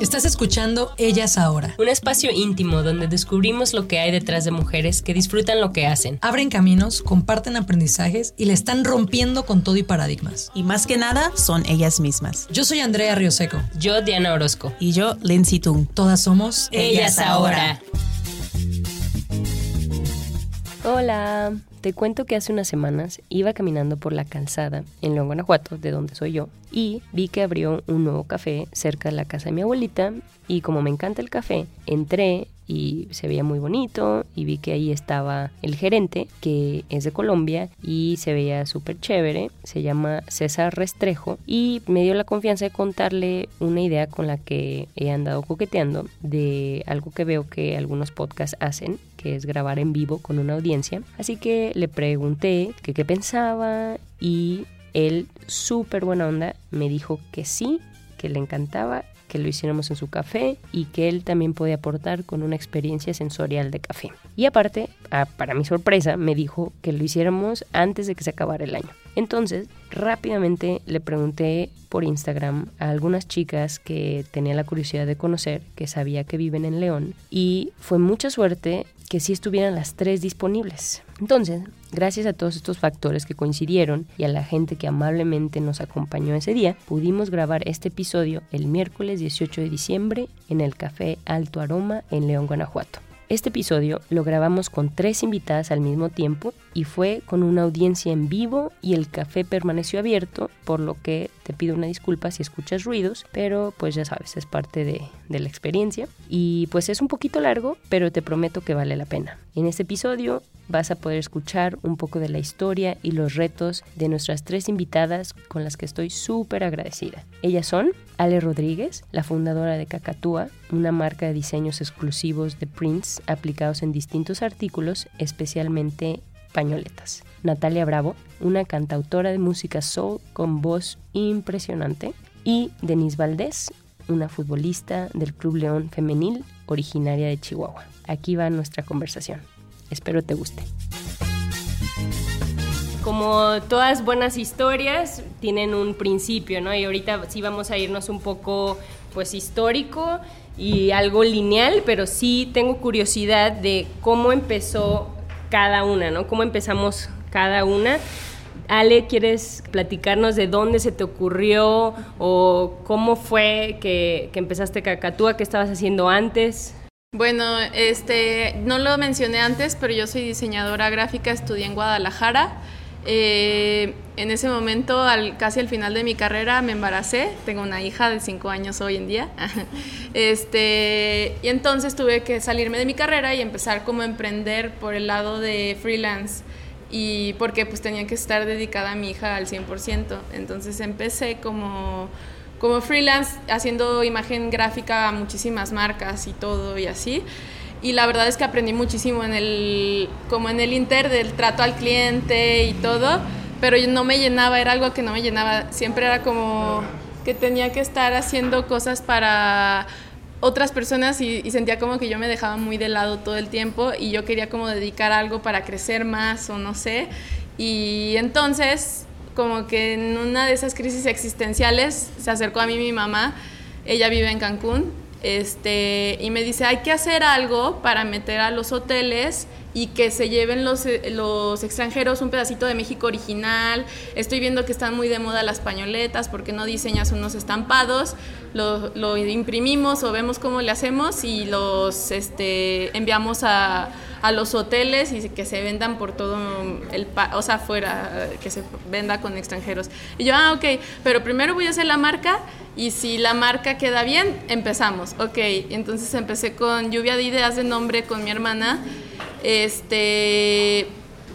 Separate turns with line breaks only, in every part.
Estás escuchando Ellas Ahora.
Un espacio íntimo donde descubrimos lo que hay detrás de mujeres que disfrutan lo que hacen.
Abren caminos, comparten aprendizajes y le están rompiendo con todo y paradigmas.
Y más que nada, son ellas mismas.
Yo soy Andrea Rioseco.
Yo, Diana Orozco.
Y yo, Lindsay Tung.
Todas somos
Ellas Ahora. Hola, te cuento que hace unas semanas iba caminando por la calzada en León, Guanajuato, de donde soy yo, y vi que abrió un nuevo café cerca de la casa de mi abuelita y como me encanta el café, entré y se veía muy bonito y vi que ahí estaba el gerente que es de Colombia y se veía súper chévere, se llama César Restrejo y me dio la confianza de contarle una idea con la que he andado coqueteando de algo que veo que algunos podcasts hacen que es grabar en vivo con una audiencia. Así que le pregunté qué pensaba y él, súper buena onda, me dijo que sí, que le encantaba que lo hiciéramos en su café y que él también podía aportar con una experiencia sensorial de café. Y aparte, ah, para mi sorpresa, me dijo que lo hiciéramos antes de que se acabara el año. Entonces, rápidamente le pregunté por Instagram a algunas chicas que tenía la curiosidad de conocer, que sabía que viven en León, y fue mucha suerte que sí estuvieran las tres disponibles. Entonces, gracias a todos estos factores que coincidieron y a la gente que amablemente nos acompañó ese día, pudimos grabar este episodio el miércoles 18 de diciembre en el Café Alto Aroma en León, Guanajuato. Este episodio lo grabamos con tres invitadas al mismo tiempo y fue con una audiencia en vivo y el café permaneció abierto, por lo que te pido una disculpa si escuchas ruidos, pero pues ya sabes, es parte de, de la experiencia. Y pues es un poquito largo, pero te prometo que vale la pena. En este episodio vas a poder escuchar un poco de la historia y los retos de nuestras tres invitadas con las que estoy súper agradecida. Ellas son Ale Rodríguez, la fundadora de Cacatúa, una marca de diseños exclusivos de prints aplicados en distintos artículos, especialmente pañoletas. Natalia Bravo, una cantautora de música soul con voz impresionante. Y Denise Valdés, una futbolista del Club León Femenil originaria de Chihuahua. Aquí va nuestra conversación. Espero te guste. Como todas buenas historias, tienen un principio, ¿no? Y ahorita sí vamos a irnos un poco, pues, histórico y algo lineal, pero sí tengo curiosidad de cómo empezó cada una, ¿no? Cómo empezamos cada una. Ale, ¿quieres platicarnos de dónde se te ocurrió o cómo fue que, que empezaste Cacatúa? ¿Qué estabas haciendo antes?
Bueno, este, no lo mencioné antes, pero yo soy diseñadora gráfica, estudié en Guadalajara. Eh, en ese momento, al, casi al final de mi carrera, me embaracé. Tengo una hija de 5 años hoy en día. este, y entonces tuve que salirme de mi carrera y empezar como a emprender por el lado de freelance. Y porque pues tenía que estar dedicada a mi hija al 100%. Entonces empecé como como freelance haciendo imagen gráfica a muchísimas marcas y todo y así. Y la verdad es que aprendí muchísimo en el, como en el inter del trato al cliente y todo, pero no me llenaba, era algo que no me llenaba. Siempre era como que tenía que estar haciendo cosas para otras personas y, y, sentía como que yo me dejaba muy de lado todo el tiempo y yo quería como dedicar algo para crecer más o no sé. Y entonces como que en una de esas crisis existenciales se acercó a mí mi mamá, ella vive en Cancún, este, y me dice, hay que hacer algo para meter a los hoteles y que se lleven los, los extranjeros un pedacito de México original. Estoy viendo que están muy de moda las pañoletas, porque no diseñas unos estampados? Lo, lo imprimimos o vemos cómo le hacemos y los este, enviamos a a los hoteles y que se vendan por todo el, o sea, afuera, que se venda con extranjeros. Y yo, ah, ok, pero primero voy a hacer la marca y si la marca queda bien, empezamos. Ok, entonces empecé con lluvia de ideas de nombre con mi hermana. Este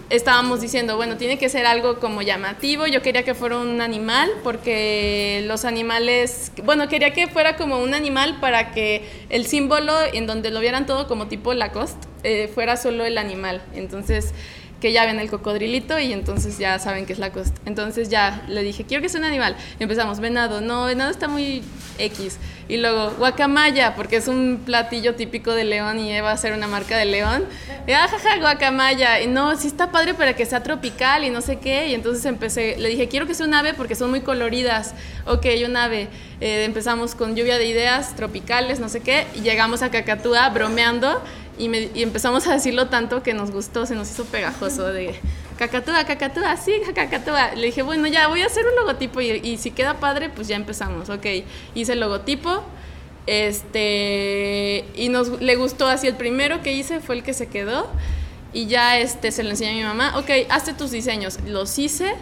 estábamos diciendo, bueno, tiene que ser algo como llamativo. Yo quería que fuera un animal porque los animales, bueno, quería que fuera como un animal para que el símbolo en donde lo vieran todo como tipo Lacoste eh, fuera solo el animal. Entonces que ya ven el cocodrilito y entonces ya saben que es la costa. Entonces ya le dije, quiero que sea un animal. empezamos, venado, no, venado está muy X. Y luego, guacamaya, porque es un platillo típico de León y va a ser una marca de León. Y, ah, jaja, guacamaya. Y no, sí está padre para que sea tropical y no sé qué. Y entonces empecé, le dije, quiero que sea un ave porque son muy coloridas. Ok, un ave. Eh, empezamos con lluvia de ideas tropicales, no sé qué. Y llegamos a Cacatúa bromeando y, empezamos a decirlo tanto que nos gustó, se nos hizo pegajoso de cacatúa, cacatúa, sí, cacatúa. Le dije, bueno, ya voy a hacer un logotipo y, si queda padre, pues ya empezamos. Ok, hice el logotipo. Este, y nos le gustó así el primero que hice fue el que se quedó y ya este se lo enseñé a mi mamá, ok, hazte tus diseños, los hice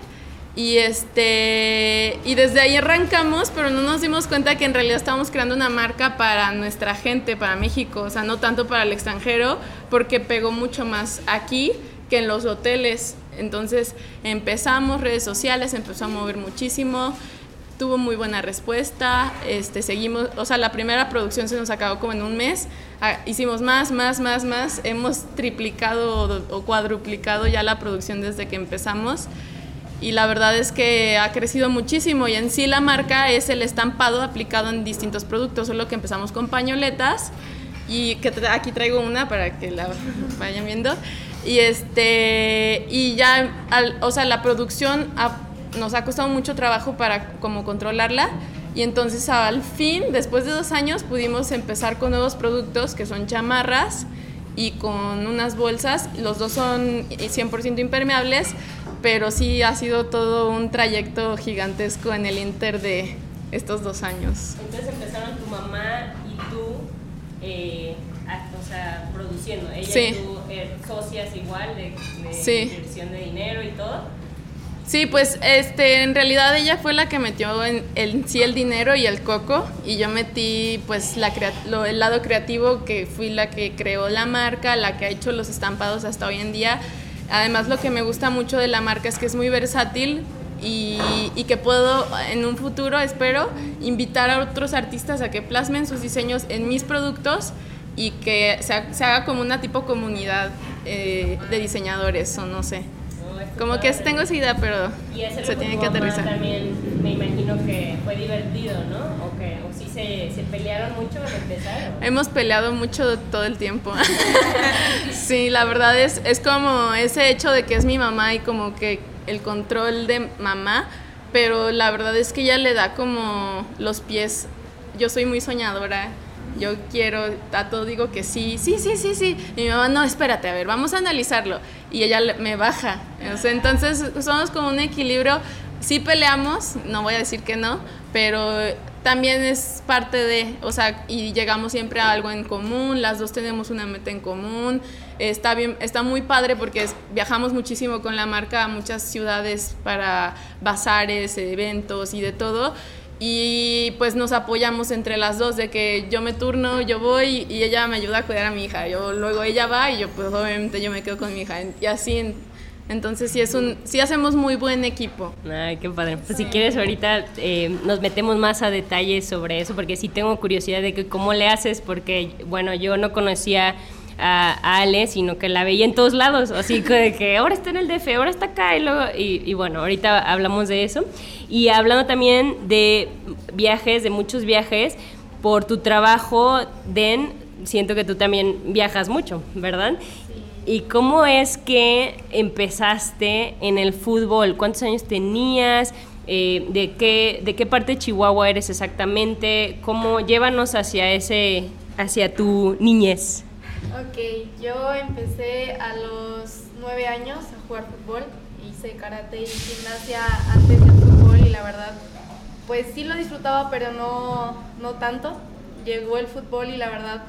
y este y desde ahí arrancamos, pero no nos dimos cuenta que en realidad estábamos creando una marca para nuestra gente, para México, o sea, no tanto para el extranjero, porque pegó mucho más aquí que en los hoteles. Entonces empezamos redes sociales, empezó a mover muchísimo, tuvo muy buena respuesta, este, seguimos, o sea, la primera producción se nos acabó como en un mes, ah, hicimos más, más, más, más, hemos triplicado o cuadruplicado ya la producción desde que empezamos y la verdad es que ha crecido muchísimo y en sí la marca es el estampado aplicado en distintos productos, solo que empezamos con pañoletas y que aquí traigo una para que la vayan viendo. Y este y ya o sea la producción nos ha costado mucho trabajo para como controlarla y entonces al fin después de dos años pudimos empezar con nuevos productos que son chamarras y con unas bolsas. Los dos son 100% impermeables pero sí ha sido todo un trayecto gigantesco en el Inter de estos dos años.
Entonces empezaron tu mamá y tú, eh, o sea, produciendo. Ella y tú eh, socias igual de, de inversión de dinero y todo.
Sí, pues este, en realidad ella fue la que metió en, el, sí el dinero y el coco y yo metí pues la, lo, el lado creativo que fui la que creó la marca, la que ha hecho los estampados hasta hoy en día Además, lo que me gusta mucho de la marca es que es muy versátil y, que puedo en un futuro, espero, invitar a otros artistas a que plasmen sus diseños en mis productos y que se, haga como una tipo comunidad eh, de diseñadores o no sé. Como que tengo esa idea, pero se tiene que aterrizar.
También me imagino que fue divertido, ¿no? O, que, o sí se, se pelearon mucho al empezar.
Hemos peleado mucho todo el tiempo. sí, la verdad es, es como ese hecho de que es mi mamá y como que el control de mamá, pero la verdad es que ella le da como los pies. Yo soy muy soñadora yo quiero, a todo digo que sí, sí, sí, sí, sí. Y mi mamá, no, espérate, a ver, vamos a analizarlo. Y ella me baja. entonces somos como un equilibrio. Sí peleamos, no voy a decir que no, pero también es parte de, o sea, y llegamos siempre a algo en común, las dos tenemos una meta en común, está bien, está muy padre porque viajamos muchísimo con la marca a muchas ciudades para bazares, eventos y de todo, y pues nos apoyamos entre las dos de que yo me turno, yo voy y ella me ayuda a cuidar a mi hija. Yo luego ella va y yo pues obviamente yo me quedo con mi hija y así entonces sí es un sí hacemos muy buen equipo.
Ay, qué padre. Pues si quieres ahorita eh, nos metemos más a detalles sobre eso porque sí tengo curiosidad de que cómo le haces porque bueno, yo no conocía a, Ale, sino que la veía en todos lados, así que, que ahora está en el DF, ahora está acá, y luego, y, bueno, ahorita hablamos de eso. Y hablando también de viajes, de muchos viajes, por tu trabajo, Den, siento que tú también viajas mucho, ¿verdad? ¿Y cómo es que empezaste en el fútbol? ¿Cuántos años tenías? Eh, ¿de, qué, ¿De qué parte de Chihuahua eres exactamente? ¿Cómo llévanos hacia, ese, hacia tu niñez?
Ok, yo empecé a los nueve años a jugar fútbol. Hice karate y gimnasia antes del fútbol y la verdad, pues sí lo disfrutaba, pero no, no tanto. Llegó el fútbol y la verdad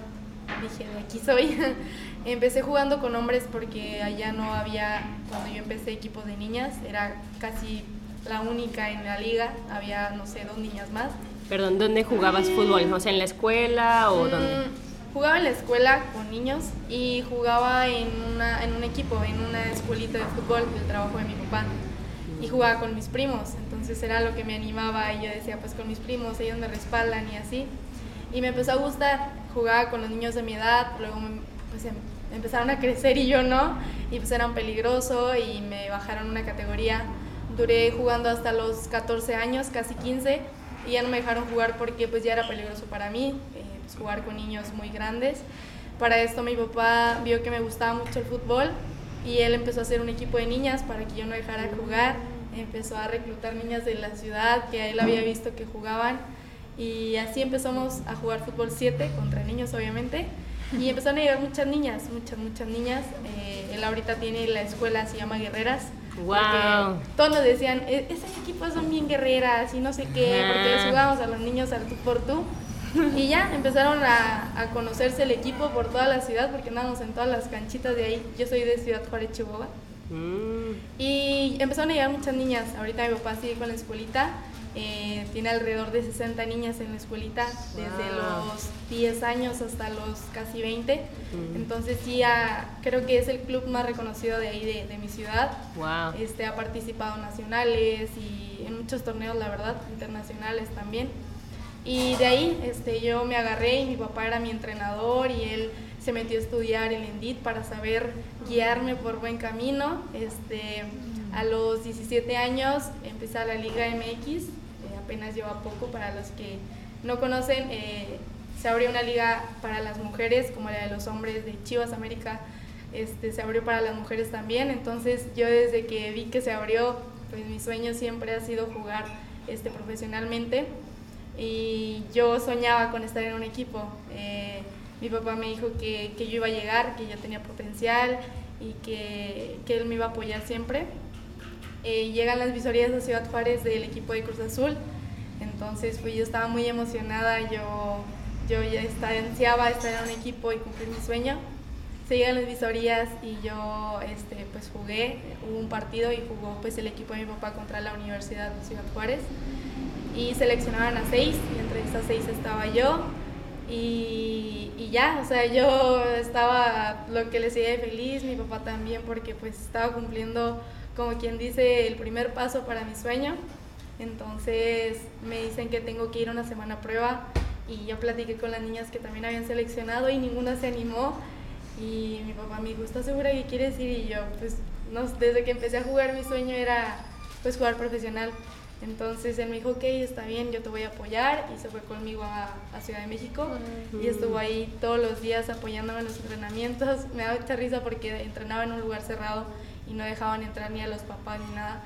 dije, de aquí soy. empecé jugando con hombres porque allá no había, cuando yo empecé equipos de niñas, era casi la única en la liga, había, no sé, dos niñas más.
Perdón, ¿dónde jugabas fútbol? ¿No sé, en la escuela o mm, dónde?
Jugaba en la escuela con niños y jugaba en, una, en un equipo, en una escuelita de fútbol del trabajo de mi papá. Y jugaba con mis primos, entonces era lo que me animaba y yo decía, pues con mis primos, ellos me respaldan y así. Y me empezó a gustar, jugaba con los niños de mi edad, luego pues em, empezaron a crecer y yo no, y pues eran peligrosos y me bajaron una categoría. Duré jugando hasta los 14 años, casi 15, y ya no me dejaron jugar porque pues ya era peligroso para mí, eh, jugar con niños muy grandes. Para esto mi papá vio que me gustaba mucho el fútbol y él empezó a hacer un equipo de niñas para que yo no dejara de jugar. Empezó a reclutar niñas de la ciudad que él había visto que jugaban y así empezamos a jugar fútbol 7 contra niños obviamente y empezaron a llegar muchas niñas, muchas, muchas niñas. Eh, él ahorita tiene la escuela, se llama Guerreras.
Wow.
Todos nos decían, e-, esos equipos son bien guerreras y no sé qué, porque les jugábamos a los niños al tú por tú. Y ya empezaron a, a, conocerse el equipo por toda la ciudad, porque andábamos en todas las canchitas de ahí. Yo soy de Ciudad Juárez, Chihuahua. Mm. Y empezaron a llegar muchas niñas. Ahorita mi papá sigue con la escuelita eh, tiene alrededor de 60 niñas en la escuelita, desde los 10 años hasta los casi 20. Entonces sí, creo que es el club más reconocido de ahí, de, mi ciudad.
Wow.
Este, ha participado en nacionales y en muchos torneos, la verdad, internacionales también. Y de ahí este, yo me agarré y mi papá era mi entrenador y él se metió a estudiar el ENDIT para saber guiarme por buen camino. Este, a los 17 años empecé la Liga MX apenas lleva poco. Para los que no conocen, eh, se abrió una liga para las mujeres, como la de los hombres de Chivas América, este, se abrió para las mujeres también. Entonces yo desde que vi que se abrió, pues mi sueño siempre ha sido jugar este, profesionalmente y yo soñaba con estar en un equipo. Eh, mi papá me dijo que, que, yo iba a llegar, que yo tenía potencial y que, que él me iba a apoyar siempre. Eh, llegan las visorías de Ciudad Juárez del equipo de Cruz Azul. Entonces, pues yo estaba muy emocionada, yo, yo ya estaba, ansiaba estar en un equipo y cumplir mi sueño. Se llegan las visorías y yo este, pues jugué, hubo un partido y jugó pues el equipo de mi papá contra la Universidad de Ciudad Juárez y seleccionaban a seis y entre estas seis estaba yo y, y, ya, o sea, yo estaba lo que les decía feliz, mi papá también porque pues estaba cumpliendo como quien dice, el primer paso para mi sueño. Entonces me dicen que tengo que ir a una semana prueba y yo platiqué con las niñas que también habían seleccionado y ninguna se animó. Y mi papá me dijo, ¿estás segura que quieres ir? Y yo, pues, desde que empecé a jugar mi sueño era pues jugar profesional. Entonces él me dijo, ok, está bien, yo te voy a apoyar y se fue conmigo a, a Ciudad de México y estuvo ahí todos los días apoyándome en los entrenamientos. Me da mucha risa porque entrenaba en un lugar cerrado y no dejaban entrar ni a los papás ni nada.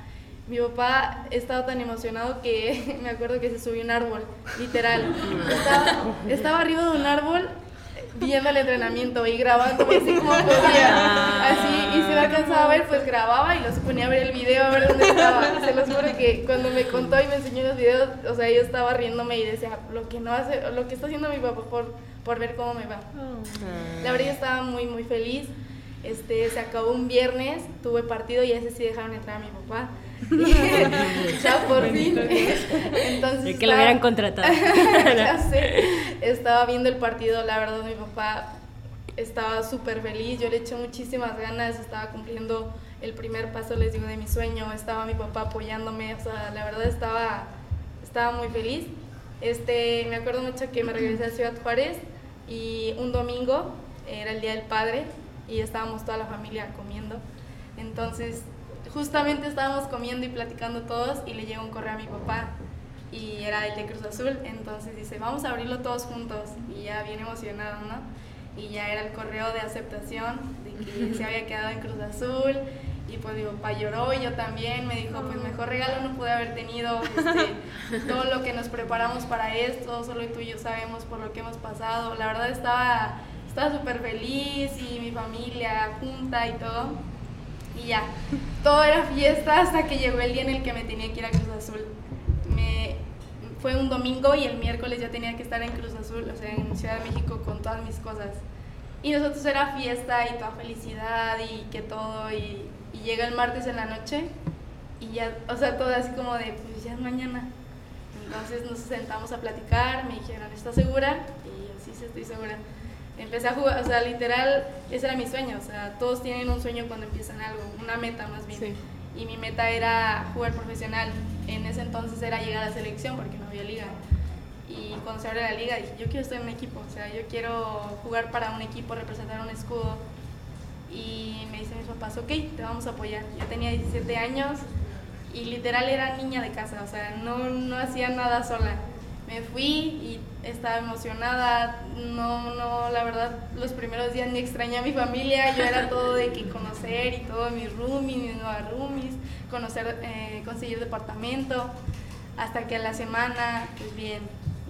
Mi papá estaba tan emocionado que me acuerdo que se subió un árbol, literal. Estaba, arriba de un árbol viendo el entrenamiento y grabando así como podía. Así, y si me alcanzaba a ver, pues grababa y los ponía a ver el video, a ver dónde estaba. Se los juro que cuando me contó y me enseñó los videos, o sea, yo estaba riéndome y decía, lo que no hace, lo que está haciendo mi papá por, por ver cómo me va. Oh. La verdad yo estaba muy, muy feliz. Este, se acabó un viernes, tuve partido y ese sí dejaron entrar a mi papá. ya por fin. Entonces.
que lo hubieran contratado.
ya sé. Estaba viendo el partido, la verdad, mi papá estaba súper feliz. Yo le eché muchísimas ganas, estaba cumpliendo el primer paso, les digo, de mi sueño. Estaba mi papá apoyándome, o sea, la verdad estaba, estaba muy feliz. Este, me acuerdo mucho que me regresé a Ciudad Juárez y un domingo era el Día del Padre y estábamos toda la familia comiendo. Entonces, justamente estábamos comiendo y platicando todos y le llegó un correo a mi papá y era el de Cruz Azul. Entonces dice, vamos a abrirlo todos juntos y ya bien emocionado, ¿no? Y ya era el correo de aceptación de que se había quedado en Cruz Azul. Y pues mi papá lloró y yo también. Me dijo, pues mejor regalo no pude haber tenido. Este, todo lo que nos preparamos para esto, solo tú y yo sabemos por lo que hemos pasado. La verdad estaba estaba súper feliz y mi familia junta y todo. Y ya, todo era fiesta hasta que llegó el día en el que me tenía que ir a Cruz Azul. Me, fue un domingo y el miércoles ya tenía que estar en Cruz Azul, o sea, en Ciudad de México con todas mis cosas. Y nosotros era fiesta y toda felicidad y que todo. Y, y llega el martes en la noche y ya, o sea, todo así como de, pues ya es mañana. Entonces nos sentamos a platicar, me dijeron, ¿estás segura? Y yo, sí, sí, estoy segura Empecé a jugar, o sea, literal, ese era mi sueño, o sea, todos tienen un sueño cuando empiezan algo, una meta más bien.
Sí.
Y mi meta era jugar profesional. En ese entonces era llegar a la selección porque no había liga. Y cuando se abre la liga dije, yo quiero estar en un equipo, o sea, yo quiero jugar para un equipo, representar un escudo. Y me dicen mis papás, ok, te vamos a apoyar. Yo tenía 17 años y literal era niña de casa, o sea, no, no hacía nada sola. Me fui y estaba emocionada, no, no, la verdad, los primeros días ni extrañé a mi familia, yo era todo de que conocer y todo, mis roomies, mis nuevas roomies, conocer, eh, conseguir departamento, hasta que a la semana, pues bien,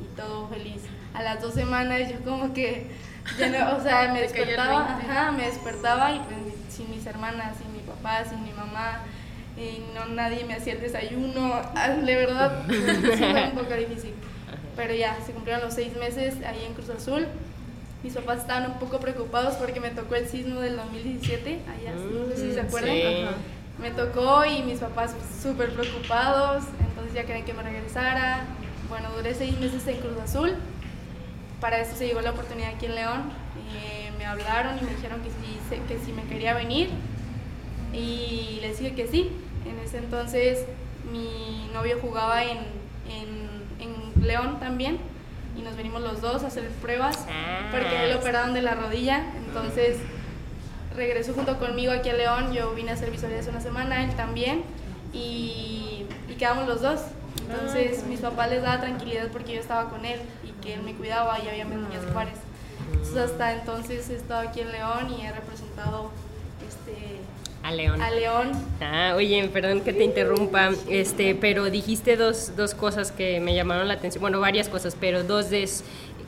y todo feliz. A las dos semanas yo como que, ya no, o sea, me despertaba,
20.
ajá, me despertaba y pues sin mis hermanas, sin mi papá, sin mi mamá, y no nadie me hacía el desayuno, ah, de verdad, sí fue un poco difícil. Pero ya, se cumplieron los seis meses ahí en Cruz Azul. Mis papás estaban un poco preocupados porque me tocó el sismo del 2017, allá, no sé si se acuerdan.
sí.
Me tocó y mis papás súper preocupados, entonces ya querían que me regresara. Bueno, duré seis meses en Cruz Azul. Para eso se llegó la oportunidad aquí en León. Eh, me hablaron y me dijeron que si, se- que si me quería venir y les dije que sí. En ese entonces mi novio jugaba en, en León también y nos venimos los dos a hacer pruebas
Ah.
porque él operaron de la rodilla. Entonces regresó junto conmigo aquí a León. Yo vine a hacer visorías una semana, él también y, y quedamos los dos. Entonces mis papás les daba tranquilidad porque yo estaba con él y que él me cuidaba y había niños Juárez. Entonces hasta entonces he estado aquí en León y he representado este,
A León.
a León.
Ah, oye, perdón que te interrumpa, este, pero dijiste dos, dos cosas que me llamaron la atención, bueno, varias cosas, pero dos de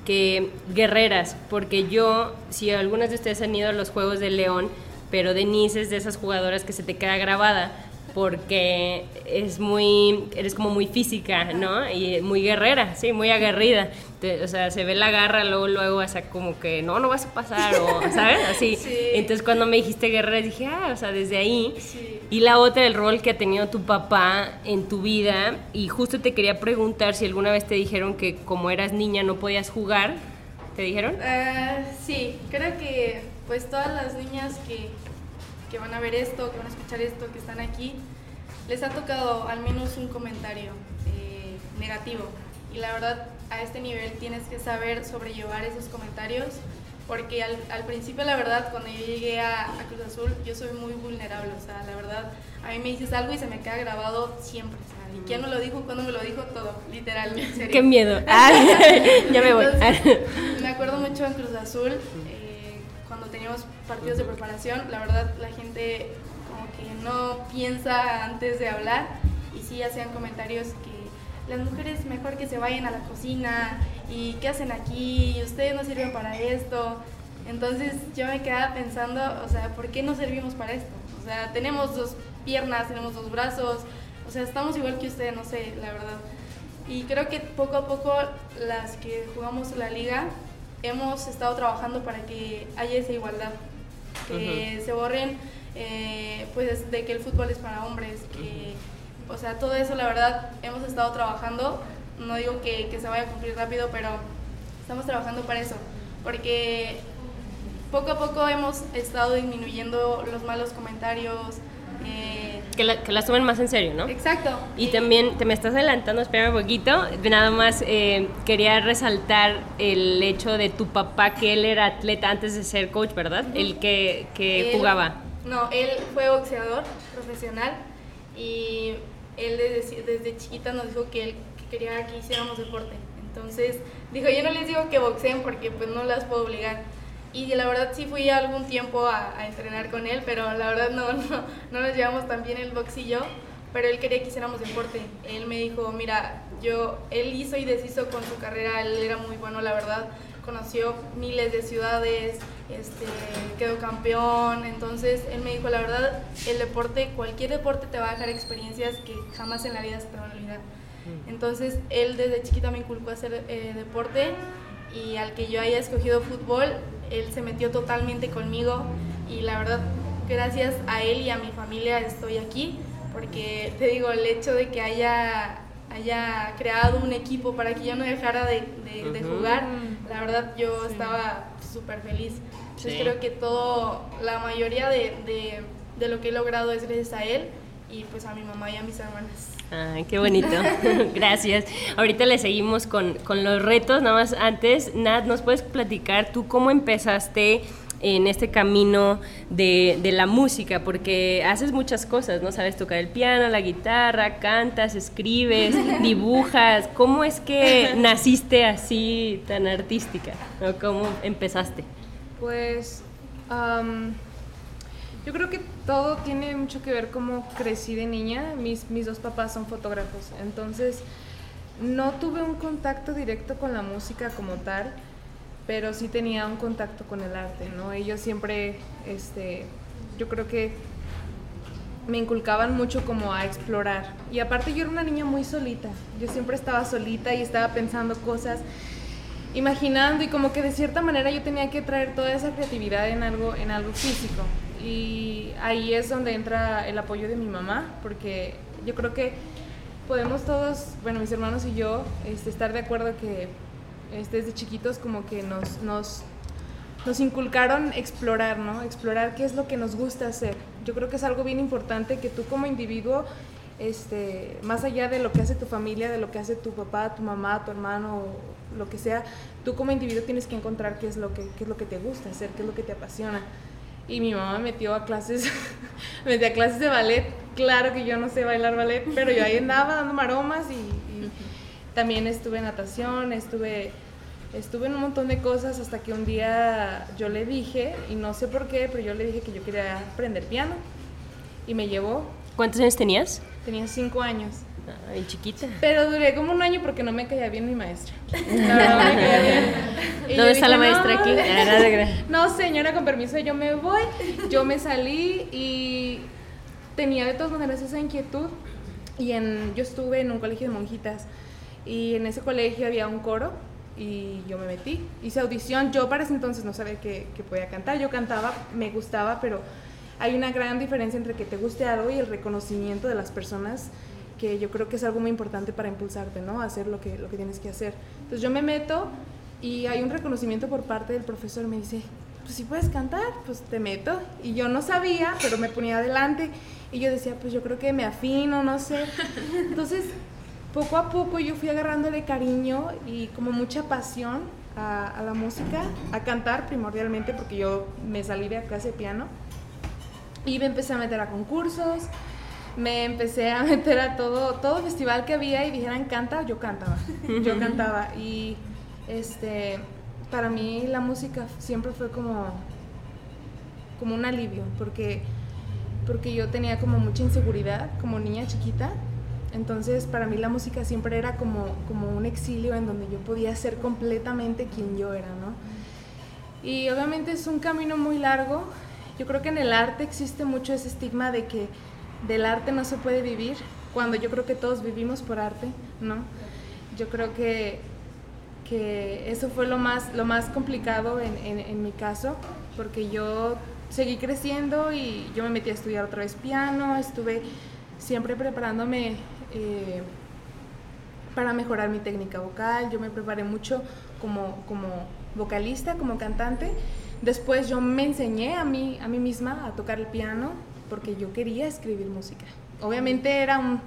que guerreras, porque yo, si algunas de ustedes han ido a los Juegos de León, pero Denise es de esas jugadoras que se te queda grabada, porque es muy, eres como muy física, ¿no? Y muy guerrera, sí, muy aguerrida. Te- o sea, se ve la garra luego, luego, o sea, como que no, no vas a pasar, o, ¿sabes? Así.
Sí.
Entonces, cuando me dijiste guerrera, dije, ah, o sea, desde ahí.
Sí.
Y la otra, el rol que ha tenido tu papá en tu vida. Y justo te quería preguntar si alguna vez te dijeron que como eras niña no podías jugar. ¿Te dijeron?
Ah, sí, creo que pues todas las niñas que, que van a ver esto, que van a escuchar esto, que están aquí, les ha tocado al menos un comentario eh, negativo. Y la verdad, a este nivel tienes que saber sobrellevar esos comentarios, porque al, al principio, la verdad, cuando yo llegué a, a Cruz Azul, yo soy muy vulnerable. O sea, la verdad, a mí me dices algo y se me queda grabado siempre. O sea, ¿y quién me lo dijo? ¿Cuándo me lo dijo? Todo, literal, en serio.
Qué miedo. Ya me voy.
Entonces, me acuerdo mucho en Cruz Azul, eh, cuando teníamos partidos de preparación, la verdad la gente como que no piensa antes de hablar y sí hacían comentarios que las mujeres mejor que se vayan a la cocina y qué hacen aquí, y ustedes no sirven para esto. Entonces yo me quedaba pensando, o sea, ¿por qué no servimos para esto? O sea, tenemos dos piernas, tenemos dos brazos, o sea, estamos igual que ustedes, no sé, la verdad. Y creo que poco a poco las que jugamos la liga hemos estado trabajando para que haya esa igualdad, que se borren eh, pues de que el fútbol es para hombres, que, o sea, todo eso la verdad hemos estado trabajando, no digo que, que se vaya a cumplir rápido, pero estamos trabajando para eso, porque poco a poco hemos estado disminuyendo los malos comentarios. eh,
que, la- que las tomen más en serio, ¿no?
exacto.
Y también te me estás adelantando, espérame un poquito. Nada más eh, quería resaltar el hecho de tu papá, que él era atleta antes de ser coach, ¿verdad? El que, que
Él-
jugaba.
No, él fue boxeador profesional y él desde, desde chiquita nos dijo que él que quería que hiciéramos deporte. Entonces dijo, yo no les digo que boxeen porque pues no las puedo obligar. Y la verdad sí fui algún tiempo a, a entrenar con él, pero la verdad no, no, no nos llevamos tan bien el box y yo, pero él quería que hiciéramos deporte. Él me dijo, mira, yo, él hizo y deshizo con su carrera, él era muy bueno, la verdad, conoció miles de ciudades, este, quedó campeón, entonces él me dijo, la verdad, el deporte, cualquier deporte te va a dejar experiencias que jamás en la vida se te van a olvidar. Entonces él desde chiquita me inculcó a hacer eh, deporte y al que yo haya escogido fútbol, él se metió totalmente conmigo y la verdad, gracias a él y a mi familia estoy aquí, porque te digo, el hecho de que haya, haya creado un equipo para que yo no dejara de, de- de jugar, la verdad yo estaba súper feliz. Entonces
Sí.
creo que todo, la mayoría de, de, de lo que he logrado es gracias a él y pues a mi mamá y a mis hermanas.
Ay, qué bonito. Gracias. Ahorita le seguimos con, con los retos. Nada más antes, Nat, ¿nos puedes platicar tú cómo empezaste en este camino de, de la música? Porque haces muchas cosas, ¿no? Sabes tocar el piano, la guitarra, cantas, escribes, dibujas. ¿Cómo es que naciste así tan artística? ¿O ¿Cómo empezaste?
Pues am, yo creo que todo tiene mucho que ver cómo crecí de niña. Mis, mis dos papás son fotógrafos, entonces no tuve un contacto directo con la música como tal, pero sí tenía un contacto con el arte, ¿no? Ellos siempre, este, yo creo que me inculcaban mucho como a explorar. Y aparte yo era una niña muy solita. Yo siempre estaba solita y estaba pensando cosas, imaginando y como que de cierta manera yo tenía que traer toda esa creatividad en algo, en algo físico. Y ahí es donde entra el apoyo de mi mamá, porque yo creo que podemos todos, bueno, mis hermanos y yo, este, estar de acuerdo que este, desde chiquitos como que nos, nos, nos inculcaron explorar, ¿no? Explorar qué es lo que nos gusta hacer. Yo creo que es algo bien importante que tú como individuo, este, más allá de lo que hace tu familia, de lo que hace tu papá, tu mamá, tu hermano, lo que sea, tú como individuo tienes que encontrar qué es lo que, qué es lo que te gusta hacer, qué es lo que te apasiona. Y mi mamá me metió a clases, me metió a clases de ballet. Claro que yo no sé bailar ballet, pero yo ahí andaba dando maromas y, y también estuve en natación, estuve, estuve en un montón de cosas hasta que un día yo le dije, y no sé por qué, pero yo le dije que yo quería aprender piano. Y me llevó,
¿Cuántos años tenías?
tenía cinco años.
Ay, chiquita.
Pero duré como un año porque no me caía bien mi maestra. Verdad, no me caía bien. Y
¿Dónde está la maestra
"No".
aquí? No.
No, señora, con permiso, yo me voy. Yo me salí y tenía de todas maneras esa inquietud. Y en, yo estuve en un colegio de monjitas. Y en ese colegio había un coro y yo me metí. Hice audición. Yo para ese entonces no sabía que, que podía cantar. Yo cantaba, me gustaba, pero hay una gran diferencia entre que te guste algo y el reconocimiento de las personas que yo creo que es algo muy importante para impulsarte, ¿no? Hacer lo que, lo que tienes que hacer. Entonces yo me meto y hay un reconocimiento por parte del profesor, me dice, pues si puedes cantar, pues te meto. Y yo no sabía, pero me ponía adelante y yo decía, pues yo creo que me afino, no sé. Entonces, poco a poco yo fui agarrándole cariño y como mucha pasión a, a la música, a cantar primordialmente, porque yo me salí de clase de piano y me empecé a meter a concursos, me empecé a meter a todo, todo festival que había y dijeran canta, yo cantaba, yo cantaba y este, para mí la música siempre fue como, como un alivio, porque, porque yo tenía como mucha inseguridad como niña chiquita, entonces para mí la música siempre era como, como un exilio en donde yo podía ser completamente quien yo era, ¿no? Y obviamente es un camino muy largo. Yo creo que en el arte existe mucho ese estigma de que del arte no se puede vivir, cuando yo creo que todos vivimos por arte, ¿no? Yo creo que, que eso fue lo más, lo más complicado en, en, mi caso, porque yo seguí creciendo y yo me metí a estudiar otra vez piano, estuve siempre preparándome eh, para mejorar mi técnica vocal, yo me preparé mucho como, como vocalista, como cantante. Después yo me enseñé a mí, a mí misma a tocar el piano porque yo quería escribir música. Obviamente era un,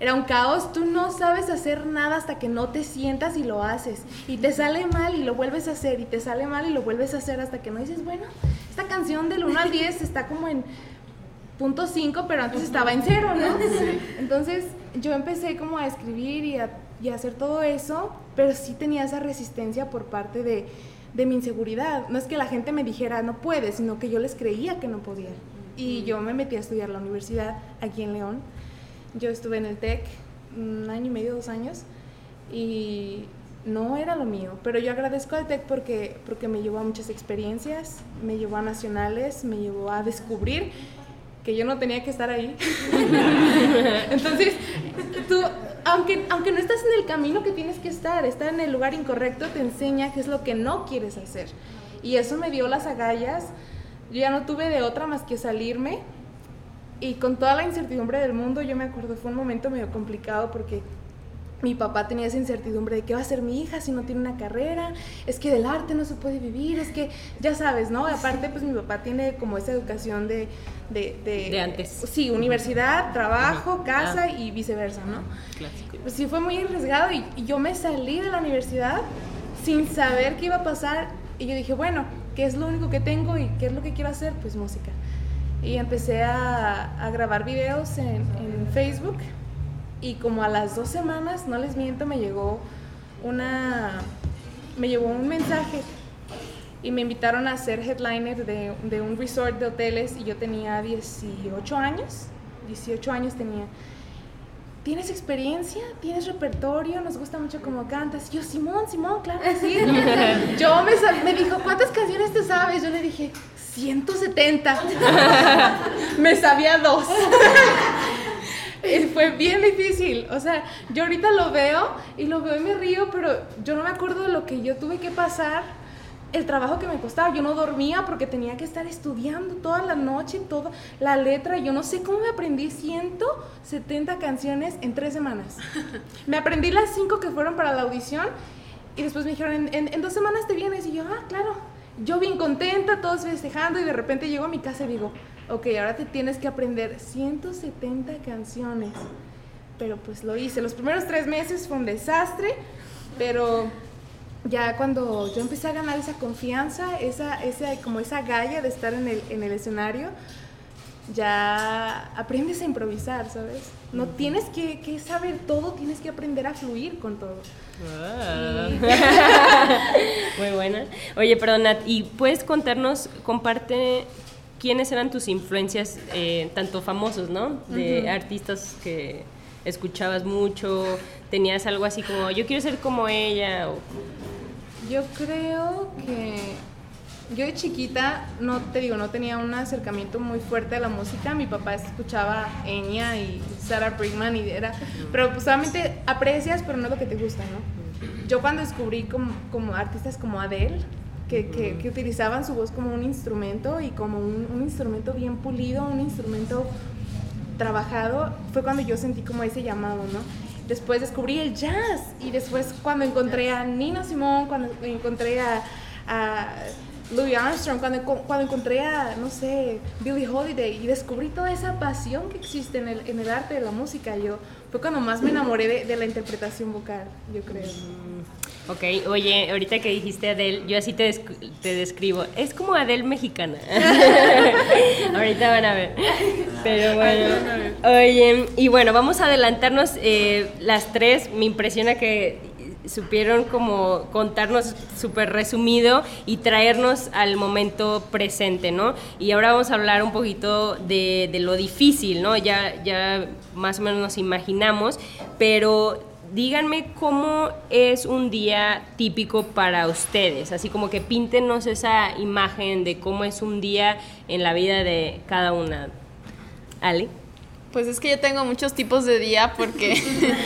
era un caos, tú no sabes hacer nada hasta que no te sientas y lo haces. Y te sale mal y lo vuelves a hacer, y te sale mal y lo vuelves a hacer hasta que no dices, bueno, esta canción del 1 al 10 está como en punto 5, pero antes estaba en cero, ¿no? Entonces yo empecé como a escribir y a, y a hacer todo eso, pero sí tenía esa resistencia por parte de, de mi inseguridad. No es que la gente me dijera no puedes, sino que yo les creía que no podía. Y yo me metí a estudiar la universidad aquí en León. Yo estuve en el TEC un año y medio, dos años, y no era lo mío. Pero yo agradezco al TEC porque, porque me llevó a muchas experiencias, me llevó a nacionales, me llevó a descubrir que yo no tenía que estar ahí. Entonces, tú, aunque, aunque no estás en el camino que tienes que estar, estar en el lugar incorrecto te enseña qué es lo que no quieres hacer. Y eso me dio las agallas. Yo ya no tuve de otra más que salirme. Y con toda la incertidumbre del mundo, yo me acuerdo, fue un momento medio complicado porque mi papá tenía esa incertidumbre de qué va a ser mi hija si no tiene una carrera, es que del arte no se puede vivir, es que ya sabes, ¿no? Aparte, pues mi papá tiene como esa educación de... De,
de, antes.
Sí, universidad, trabajo, casa y viceversa, ¿no?
Clásico.
Pues sí, fue muy arriesgado y, y yo me salí de la universidad sin saber qué iba a pasar y yo dije, bueno, ¿qué es lo único que tengo y qué es lo que quiero hacer? Pues música. Y empecé a, a grabar videos en, en Facebook y como a las dos semanas, no les miento, me llegó una, me llegó un mensaje y me invitaron a ser headliner de, de, un resort de hoteles y yo tenía 18 años, 18 años tenía. ¿Tienes experiencia? ¿Tienes repertorio? Nos gusta mucho cómo cantas. yo, Simón, Simón, claro que sí. yo me, me dijo, ¿cuántas canciones te sabes? Yo le dije, 170. me sabía dos. fue bien difícil. O sea, yo ahorita lo veo y lo veo y me río, pero yo no me acuerdo de lo que yo tuve que pasar, el trabajo que me costaba. Yo no dormía porque tenía que estar estudiando toda la noche, toda la letra. Yo no sé cómo me aprendí 170 canciones en tres semanas. Me aprendí las cinco que fueron para la audición y después me dijeron, en, en dos semanas te vienes. Y yo, ah, claro. Yo bien contenta, todos festejando y de repente llego a mi casa y digo, ok, ahora te tienes que aprender 170 canciones. Pero pues lo hice. Los primeros tres meses fue un desastre, pero ya cuando yo empecé a ganar esa confianza, esa, esa, como esa galla de estar en el, en el escenario, ya aprendes a improvisar, ¿sabes? No tienes que, que saber todo, tienes que aprender a fluir con todo.
Ah. Muy buena. Oye, perdón, Nat, ¿y puedes contarnos, comparte quiénes eran tus influencias, eh, tanto famosos, ¿no? De artistas que escuchabas mucho, tenías algo así como, yo quiero ser como ella.
Yo creo que yo de chiquita, no te digo, no tenía un acercamiento muy fuerte a la música. Mi papá escuchaba Enya y Sarah Brigman y era, pero pues solamente aprecias, pero no es lo que te gusta, ¿no? Yo cuando descubrí como, como artistas como Adele, que, que, utilizaban su voz como un instrumento y como un, un, instrumento bien pulido, un instrumento trabajado, fue cuando yo sentí como ese llamado, ¿no? Después descubrí el jazz y después cuando encontré a Nina Simone, cuando encontré a, Louis Armstrong, cuando, cuando encontré a, no sé, Billie Holiday y descubrí toda esa pasión que existe en el, en el arte de la música, yo fue cuando más me enamoré de, de la interpretación vocal, yo creo.
Ok, oye, ahorita que dijiste Adele, yo así te, te describo. Es como Adele mexicana. ahorita van a ver. Pero bueno. Oye, y bueno, vamos a adelantarnos eh, las tres. Me impresiona que supieron como contarnos súper resumido y traernos al momento presente, ¿no? Y ahora vamos a hablar un poquito de, de lo difícil, ¿no? Ya, ya más o menos nos imaginamos, pero díganme cómo es un día típico para ustedes, así como que píntenos esa imagen de cómo es un día en la vida de cada una. Ale.
Pues es que yo tengo muchos tipos de día porque,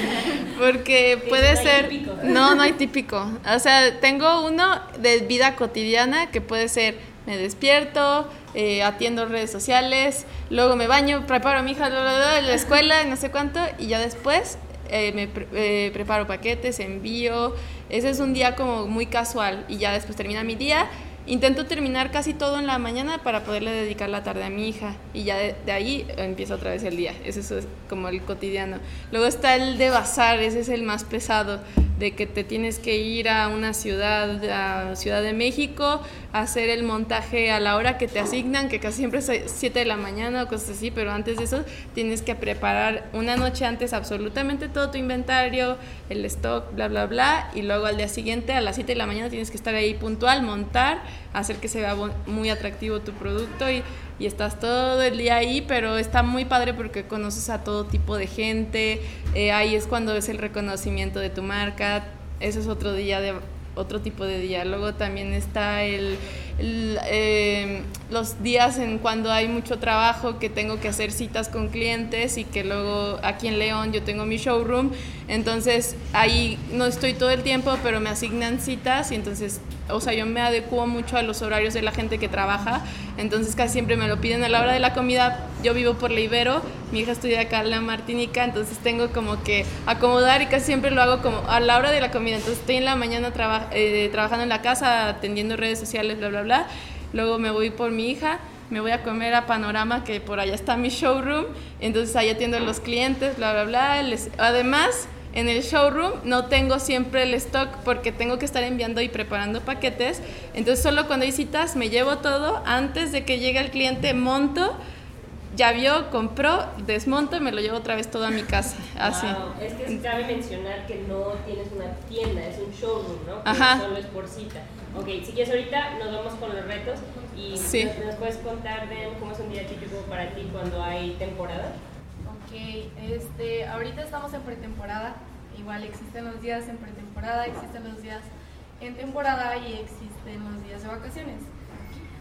porque puede ser... No, no hay típico. O sea, tengo uno de vida cotidiana que puede ser me despierto, eh, atiendo redes sociales, luego me baño, preparo a mi hija la escuela, no sé cuánto, y ya después eh, me eh, preparo paquetes, envío. Ese es un día como muy casual y ya después termina mi día. Intento terminar casi todo en la mañana para poderle dedicar la tarde a mi hija y ya de, ahí empieza otra vez el día. Ese es como el cotidiano. Luego está el de bazar, ese es el más pesado de que te tienes que ir a una ciudad, a Ciudad de México, a hacer el montaje a la hora que te asignan, que casi siempre es 7 de la mañana o cosas así, pero antes de eso tienes que preparar una noche antes absolutamente todo tu inventario, el stock, bla, bla, bla, y luego al día siguiente a las 7 de la mañana tienes que estar ahí puntual, montar, hacer que se vea muy atractivo tu producto y y estás todo el día ahí, pero está muy padre porque conoces a todo tipo de gente, eh, ahí es cuando ves el reconocimiento de tu marca, ese es otro día de otro tipo de diálogo, también está el, em, los días en cuando hay mucho trabajo, que tengo que hacer citas con clientes y que luego aquí en León yo tengo mi showroom, entonces ahí no estoy todo el tiempo, pero me asignan citas y entonces o sea, yo me adecuo mucho a los horarios de la gente que trabaja, entonces casi siempre me lo piden a la hora de la comida. Yo vivo por la Ibero, mi hija estudia acá en la Martinica, entonces tengo como que acomodar y casi siempre lo hago como a la hora de la comida. Entonces estoy en la mañana eh, trabajando en la casa, atendiendo redes sociales, bla, bla, bla. Luego me voy por mi hija me voy a comer a Panorama, que por allá está mi showroom, entonces ahí atiendo a los clientes, bla, bla, bla. además, en el showroom no tengo siempre el stock porque tengo que estar enviando y preparando paquetes. Entonces solo cuando hay citas me llevo todo. Antes de que llegue el cliente monto. Ya vio, compró, desmonto y me lo llevo otra vez todo a mi casa. Así.
Es que cabe mencionar que no tienes una tienda, es un showroom, ¿no? Ajá. Solo es por cita. Ok, si quieres ahorita nos vamos con los retos y sí. nos, puedes contar de cómo es un día típico para ti cuando hay temporada.
Ok, este, ahorita estamos en pretemporada, igual existen los días en pretemporada, existen los días en temporada y existen los días de vacaciones.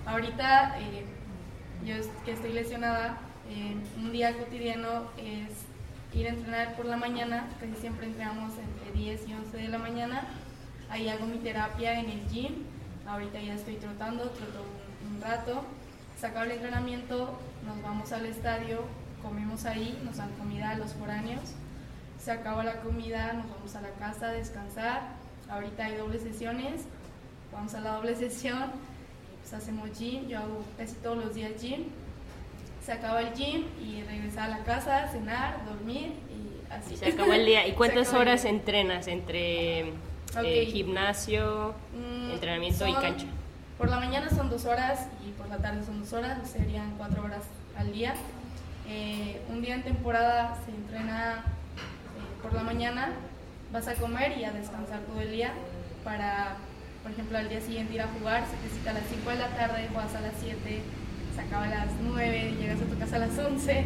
Ahorita, eh, yo que estoy lesionada, un día cotidiano es ir a entrenar por la mañana, casi siempre entrenamos entre 10 y 11 de la mañana, ahí hago mi terapia en el gym, ahorita ya estoy trotando, troto un, un rato, acaba el entrenamiento, nos vamos al estadio, comemos ahí, nos dan comida a los foráneos, se acaba la comida, nos vamos a la casa a descansar, ahorita hay dobles sesiones, vamos a la doble sesión, pues hacemos gym, yo hago casi todos los días gym, se acaba el gym y regresar a la casa, cenar, dormir y así.
se acabó el día. ¿Y cuántas horas entrenas entre eh, gimnasio, mm, entrenamiento y cancha?
Por la mañana son dos horas y por la tarde son dos horas, serían cuatro horas al día. Eh, un día en temporada se entrena eh, por la mañana, vas a comer y a descansar todo el día para, por ejemplo, al día siguiente ir a jugar, se te cita a las 5 de la tarde, juegas a las 7, se acaba a las 9, llegas a tu casa a las 11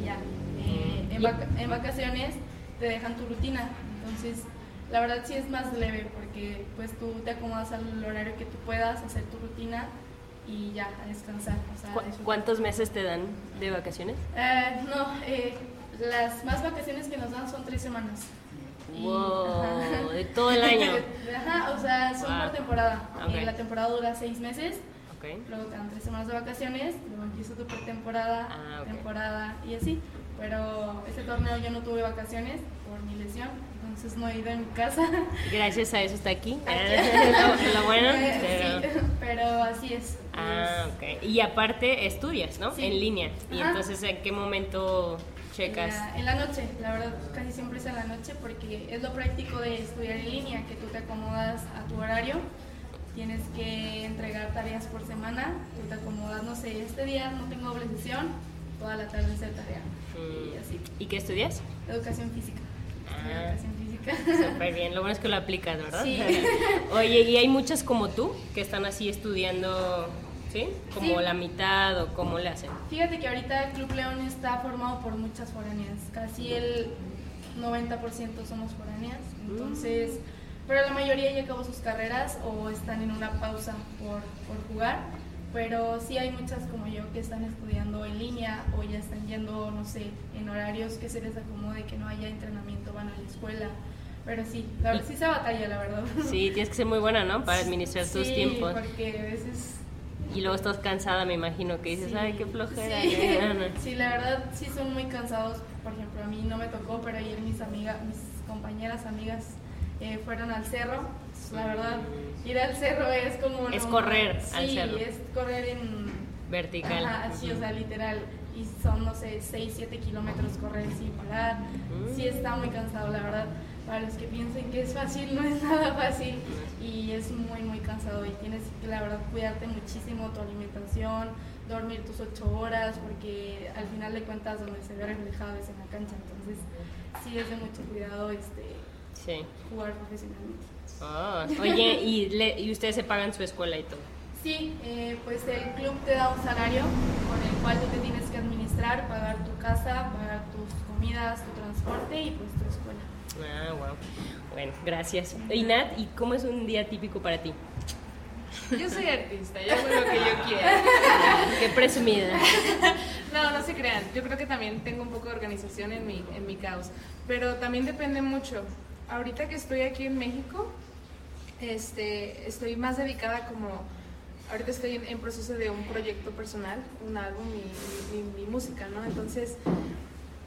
y ya. Eh, en, en vacaciones te dejan tu rutina, entonces la verdad sí es más leve porque pues tú te acomodas al horario que tú puedas, hacer tu rutina y ya, a descansar.
¿Cuántos meses te dan de vacaciones?
Eh, no, eh, las más vacaciones que nos dan son tres semanas.
Wow, de todo el año.
Ajá, o sea, son por temporada. Eh, la temporada dura seis meses. Luego te dan tres semanas de vacaciones, luego empieza tu pretemporada, ah, temporada y así. Pero ese torneo yo no tuve vacaciones por mi lesión, entonces no he ido a mi casa.
Gracias a eso está aquí. lo,
bueno. pero... así es.
Ah, ok. Y aparte estudias, ¿no? En línea. Y entonces, ¿en qué momento checas?
En la, noche, la verdad, casi siempre es en la noche porque es lo práctico de estudiar en línea, que tú te acomodas a tu horario. Tienes que entregar tareas por semana, tú te acomodas, no sé, este día no tengo doble sesión, toda la tarde hacer tarea. Y mm. así.
¿Y qué estudias?
Educación física. Ah. Educación
Súper bien, lo bueno es que lo aplicas, ¿verdad? Sí. Oye, ¿y hay muchas como tú que están así estudiando, ¿sí? Como la mitad o cómo le hacen?
Fíjate que ahorita el Club León está formado por muchas foráneas, casi el 90% somos foráneas, mm. Pero la mayoría ya acabó sus carreras o están en una pausa por, por jugar pero sí hay muchas como yo que están estudiando en línea o ya están yendo, no sé, en horarios que se les acomode, que no haya entrenamiento, van a la escuela. Pero sí, la verdad, sí se batalla, la verdad.
Sí, tienes que ser muy buena, ¿no? Para administrar tus tiempos.
Sí, porque a veces...
Y luego estás cansada, me imagino, que dices, ay, qué flojera.
Sí. la verdad, sí son muy cansados. Por ejemplo, a mí no me tocó, pero ayer mis amigas, mis compañeras, amigas, eh, fueron al cerro. La verdad, ir al cerro es como...
Es correr al cerro.
Sí, es correr en...
Vertical.
Ajá, sí, o sea, literal. Y son, no sé, 6, 7 kilómetros correr sin parar. Sí está muy cansado, la verdad. Para los que piensen que es fácil, no es nada fácil. Y es muy, muy cansado. Y tienes que, la verdad, cuidarte muchísimo tu alimentación, dormir tus 8 horas, porque al final de cuentas donde se ve reflejado es en la cancha. Entonces, sí es de mucho cuidado este, jugar profesionalmente.
Ah, oye, ¿y, ¿y ustedes se pagan su escuela y todo?
Sí, eh, pues el club te da un salario con el cual tú te tienes que administrar, pagar tu casa, pagar tus comidas, tu transporte y pues tu escuela.
Ah, wow. Bueno, gracias. Y Nat, ¿y cómo es un día típico para ti?
Yo soy artista, yo hago lo que yo quiera.
Qué presumida.
No, no se crean. Yo creo que también tengo un poco de organización en mi, en mi caos. Pero también depende mucho. Ahorita que estoy aquí en México, este, estoy más dedicada como, ahorita estoy en, proceso de un proyecto personal, un álbum y mi, música, ¿no? Entonces,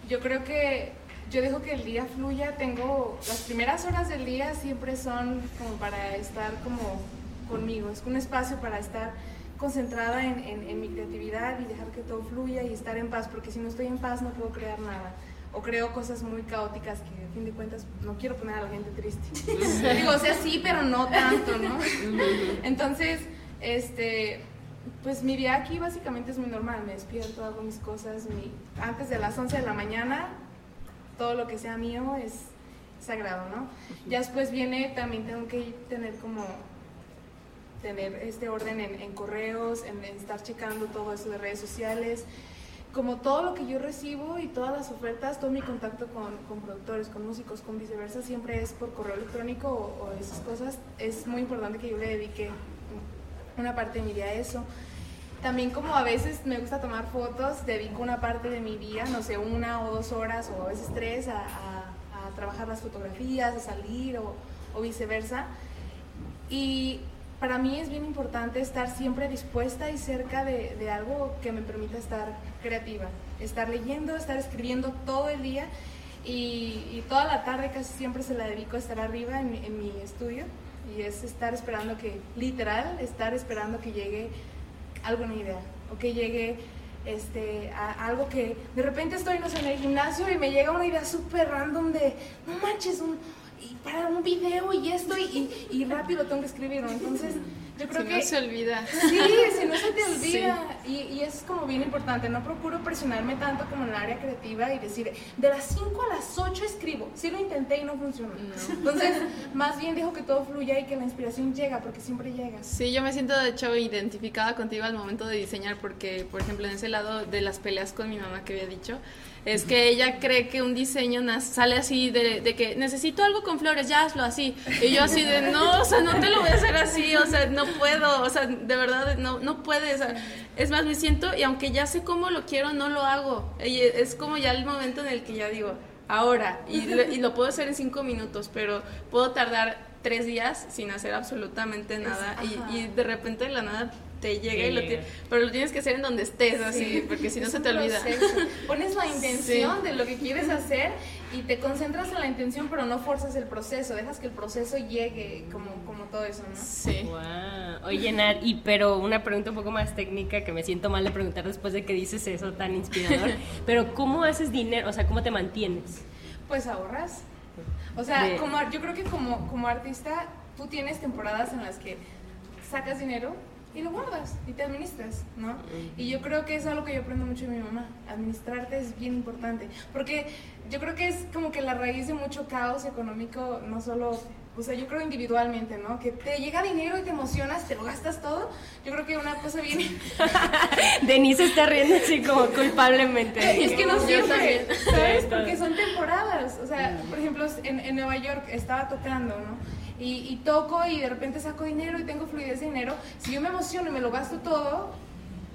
yo creo que yo dejo que el día fluya, tengo, las primeras horas del día siempre son como para estar como conmigo, es un espacio para estar concentrada en, en, en mi creatividad y dejar que todo fluya y estar en paz, porque si no estoy en paz no puedo crear nada o creo cosas muy caóticas que a fin de cuentas no quiero poner a la gente triste. Digo, o sea, sí, pero no tanto, ¿no? Entonces, este, pues mi día aquí básicamente es muy normal, me despierto, hago mis cosas, mi, antes de las 11 de la mañana, todo lo que sea mío es sagrado, ¿no? Ya después viene, también tengo que tener como tener este orden en, en correos, en, en estar checando todo eso de redes sociales, como todo lo que yo recibo y todas las ofertas, todo mi contacto con, con productores, con músicos, con viceversa, siempre es por correo electrónico o, esas cosas. Es muy importante que yo le dedique una parte de mi día a eso. También como a veces me gusta tomar fotos, dedico una parte de mi día, no sé, una o dos horas o a veces tres a, a, a trabajar las fotografías, a salir o, o viceversa. Y para mí es bien importante estar siempre dispuesta y cerca de, de, algo que me permita estar creativa, estar leyendo, estar escribiendo todo el día y, toda la tarde casi siempre se la dedico a estar arriba en, en, mi estudio y es estar esperando que, literal, estar esperando que llegue alguna idea o que llegue este, algo que de repente estoy, en el gimnasio y me llega una idea súper random de, no manches, un y para un video y esto y, y, rápido tengo que escribirlo. Entonces, yo creo
si
que...
no se olvida.
Sí, si no se te olvida. Sí. Y, y, eso es como bien importante. No procuro presionarme tanto como en el área creativa y decir, de las 5 a las 8 escribo. Sí lo intenté y no funcionó. No. Entonces, más bien dejo que todo fluya y que la inspiración llega, porque siempre llega.
Sí, yo me siento de hecho identificada contigo al momento de diseñar, porque, por ejemplo, en ese lado de las peleas con mi mamá que había dicho, es que ella cree que un diseño sale así de, de, que necesito algo con flores, ya hazlo así. Y yo así de, no, o sea, no te lo voy a hacer así, o sea, no puedo, o sea, de verdad, no, no puedes. O sea, es más, me siento, y aunque ya sé cómo lo quiero, no lo hago. Y es como ya el momento en el que ya digo, ahora, y, y lo puedo hacer en cinco minutos, pero puedo tardar tres días sin hacer absolutamente nada y, y, de repente de la nada te llega sí. y lo tienes, pero lo tienes que hacer en donde estés, así, sí. porque si no
es
se te olvida.
Pones la intención sí. de lo que quieres hacer y te concentras en la intención, pero no forzas el proceso, dejas que el proceso llegue como, como todo eso, ¿no?
Sí.
Wow. Oye, Nat, y pero una pregunta un poco más técnica que me siento mal de preguntar después de que dices eso tan inspirador, pero ¿cómo haces dinero? O sea, ¿cómo te mantienes?
Pues ahorras. O sea, de... como, yo creo que como, como artista tú tienes temporadas en las que sacas dinero y lo guardas y te administras, ¿no? Y yo creo que es algo que yo aprendo mucho de mi mamá. Administrarte es bien importante. Porque yo creo que es como que la raíz de mucho caos económico, no solo, o sea, yo creo individualmente, ¿no? Que te llega dinero y te emocionas, te lo gastas todo. Yo creo que una cosa viene.
Denise está riendo así como culpablemente.
es que no siempre, ¿sabes? Porque son temporadas. O sea, por ejemplo, en, en Nueva York estaba tocando, ¿no? Y, y, toco y de repente saco dinero y tengo fluidez de dinero, si yo me emociono y me lo gasto todo,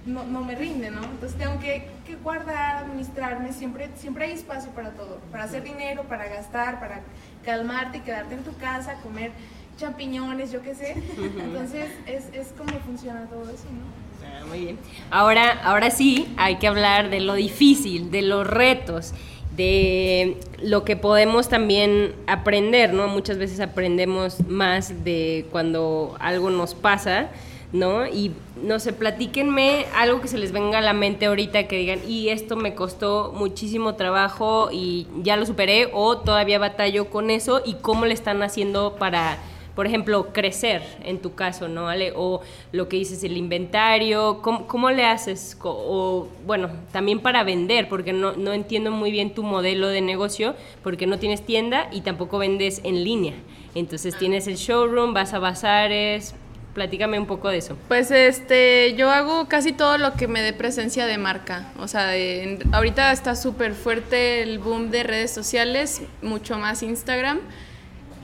no, no me rinde, ¿no? Entonces tengo que, que, guardar, administrarme, siempre, siempre hay espacio para todo, para hacer dinero, para gastar, para calmarte y quedarte en tu casa, comer champiñones, yo qué sé. Entonces es, es como funciona todo eso, ¿no?
Ah, muy bien. Ahora, ahora sí, hay que hablar de lo difícil, de los retos de lo que podemos también aprender, ¿no? Muchas veces aprendemos más de cuando algo nos pasa, ¿no? Y no sé, platíquenme algo que se les venga a la mente ahorita que digan, y esto me costó muchísimo trabajo y ya lo superé, o todavía batallo con eso, y cómo le están haciendo para por ejemplo, crecer en tu caso, ¿no? ¿Vale? O lo que dices, el inventario, ¿cómo, le haces? O, bueno, también para vender, porque no, no entiendo muy bien tu modelo de negocio, porque no tienes tienda y tampoco vendes en línea. Entonces tienes el showroom, vas a bazares, platícame un poco de eso.
Pues este, yo hago casi todo lo que me dé presencia de marca. O sea, en, ahorita está súper fuerte el boom de redes sociales, mucho más Instagram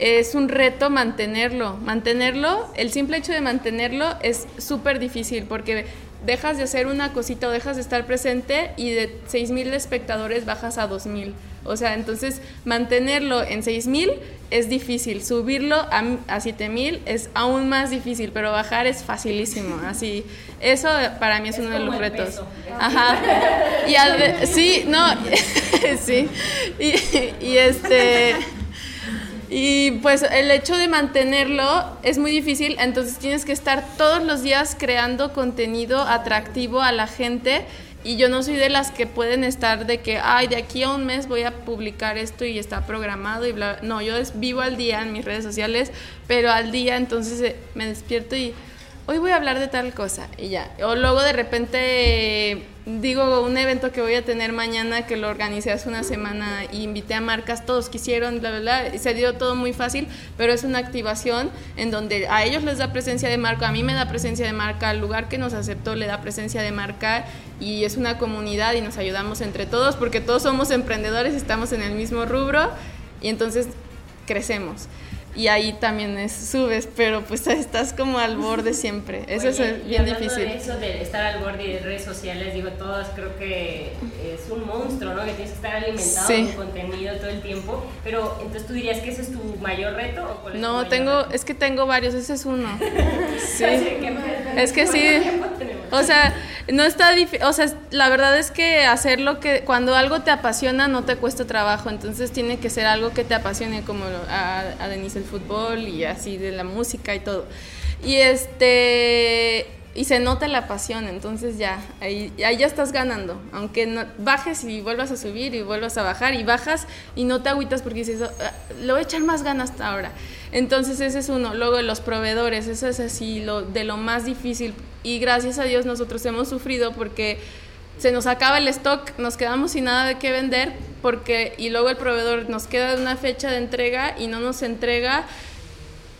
es un reto mantenerlo. Mantenerlo, el simple hecho de mantenerlo es súper difícil porque dejas de hacer una cosita o dejas de estar presente y de 6.000 espectadores bajas a 2.000. O sea, entonces mantenerlo en 6000 es difícil, subirlo a, a 7000 es aún más difícil, pero bajar es facilísimo. Así, eso para mí es, uno de los retos. Ajá. Y sí, no, sí. Y, y este y pues el hecho de mantenerlo es muy difícil, entonces tienes que estar todos los días creando contenido atractivo a la gente y yo no soy de las que pueden estar de que, ay, de aquí a un mes voy a publicar esto y está programado y bla. No, yo vivo al día en mis redes sociales, pero al día entonces eh, me despierto y hoy voy a hablar de tal cosa y ya. O luego de repente digo un evento que voy a tener mañana que lo organicé hace una semana y invité a marcas, todos quisieron, bla, bla, bla, se dio todo muy fácil, pero es una activación en donde a ellos les da presencia de marca, a mí me da presencia de marca, al lugar que nos aceptó le da presencia de marca y es una comunidad y nos ayudamos entre todos porque todos somos emprendedores, estamos en el mismo rubro y entonces crecemos y ahí también es, subes, pero pues estás como al borde siempre. Eso es bien difícil.
De eso de estar al borde de redes sociales, digo, todas creo que es un monstruo, ¿no? Que tienes que estar alimentado con contenido todo el tiempo. Pero entonces tú dirías que ese es tu mayor reto o cuál es
No, tengo, es que tengo varios, ese es uno. sí. es que sí. O sea, no está difícil, o sea, la verdad es que hacer lo que, cuando algo te apasiona no te cuesta trabajo, entonces tiene que ser algo que te apasione como a, a Denise fútbol y así de la música y todo. Y este y se nota la pasión, entonces ya, ahí, ya estás ganando, aunque no, bajes y vuelvas a subir y vuelvas a bajar y bajas y no te agüitas porque dices, ah, lo voy a echar más ganas hasta ahora. Entonces ese es uno, luego los proveedores, eso es así lo, de lo más difícil y gracias a Dios nosotros hemos sufrido porque se nos acaba el stock, nos quedamos sin nada de qué vender porque y luego el proveedor nos queda una fecha de entrega y no nos entrega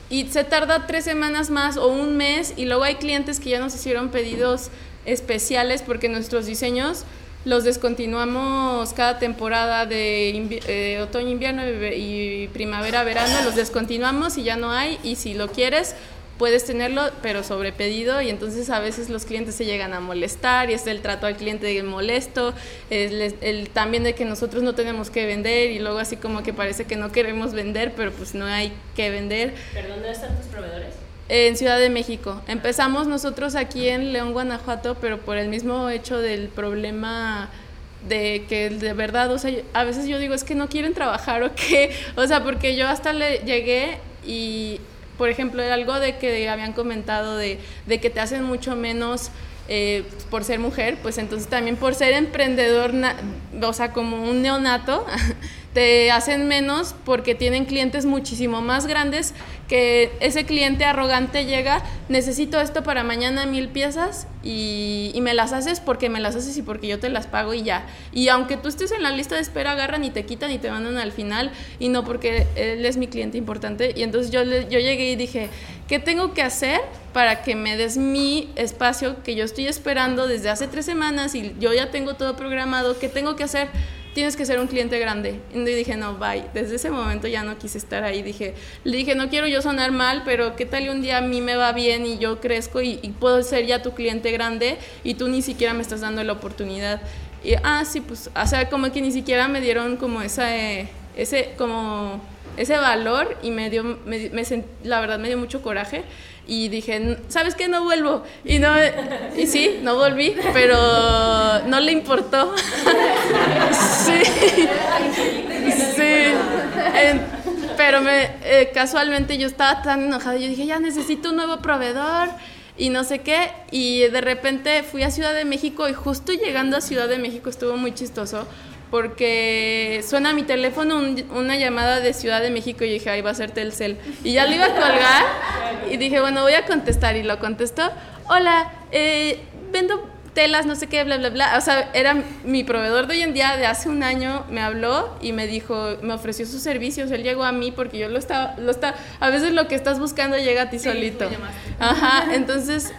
y se tarda tres semanas más o un mes y luego hay clientes que ya nos hicieron pedidos especiales porque nuestros diseños los descontinuamos cada temporada de eh, otoño, invierno y primavera, verano, los descontinuamos y ya no hay y si lo quieres puedes tenerlo, pero sobre pedido y entonces a veces los clientes se llegan a molestar y es el trato al cliente molesto, el, el, también de que nosotros no tenemos que vender y luego así como que parece que no queremos vender, pero pues no hay que vender.
¿Pero dónde están tus proveedores?
En Ciudad de México. Empezamos nosotros aquí en León, Guanajuato, pero por el mismo hecho del problema de que de verdad, o sea, a veces yo digo, es que no quieren trabajar o qué, o sea, porque yo hasta le llegué y por ejemplo, algo de que habían comentado de, de que te hacen mucho menos eh, por ser mujer, pues entonces también por ser emprendedor, o sea, como un neonato, te hacen menos porque tienen clientes muchísimo más grandes que ese cliente arrogante llega, necesito esto para mañana mil piezas y, me las haces porque me las haces y porque yo te las pago y ya. Y aunque tú estés en la lista de espera, agarran y te quitan y te mandan al final y no porque él es mi cliente importante. Y entonces yo, yo llegué y dije, ¿qué tengo que hacer para que me des mi espacio que yo estoy esperando desde hace tres semanas y yo ya tengo todo programado? ¿Qué tengo que hacer? Tienes que ser un cliente grande. Y dije, no, bye. Desde ese momento ya no quise estar ahí. Dije, le dije, no quiero yo sonar mal, pero ¿qué tal un día a mí me va bien y yo crezco y, puedo ser ya tu cliente grande y tú ni siquiera me estás dando la oportunidad? Ah, sí, pues, o sea, como que ni siquiera me dieron como esa, eh, ese, como ese valor y me dio, me, la verdad me dio mucho coraje y dije, ¿sabes qué? No vuelvo. Y, no, y sí, no volví, pero no le importó. sí, sí. pero me, eh, casualmente yo estaba tan enojada, yo dije, ya necesito un nuevo proveedor y no sé qué. Y de repente fui a Ciudad de México y justo llegando a Ciudad de México estuvo muy chistoso porque suena mi teléfono una llamada de Ciudad de México y dije, ahí va a ser Telcel. Y ya lo iba a colgar y dije, bueno, voy a contestar. Y lo contestó, hola, eh, vendo telas, no sé qué, bla, bla, bla. O sea, era mi proveedor de hoy en día, de hace un año, me habló y me dijo, me ofreció sus servicios. Él llegó a mí porque yo lo estaba, lo estaba, a veces lo que estás buscando llega a ti solito. Ajá, entonces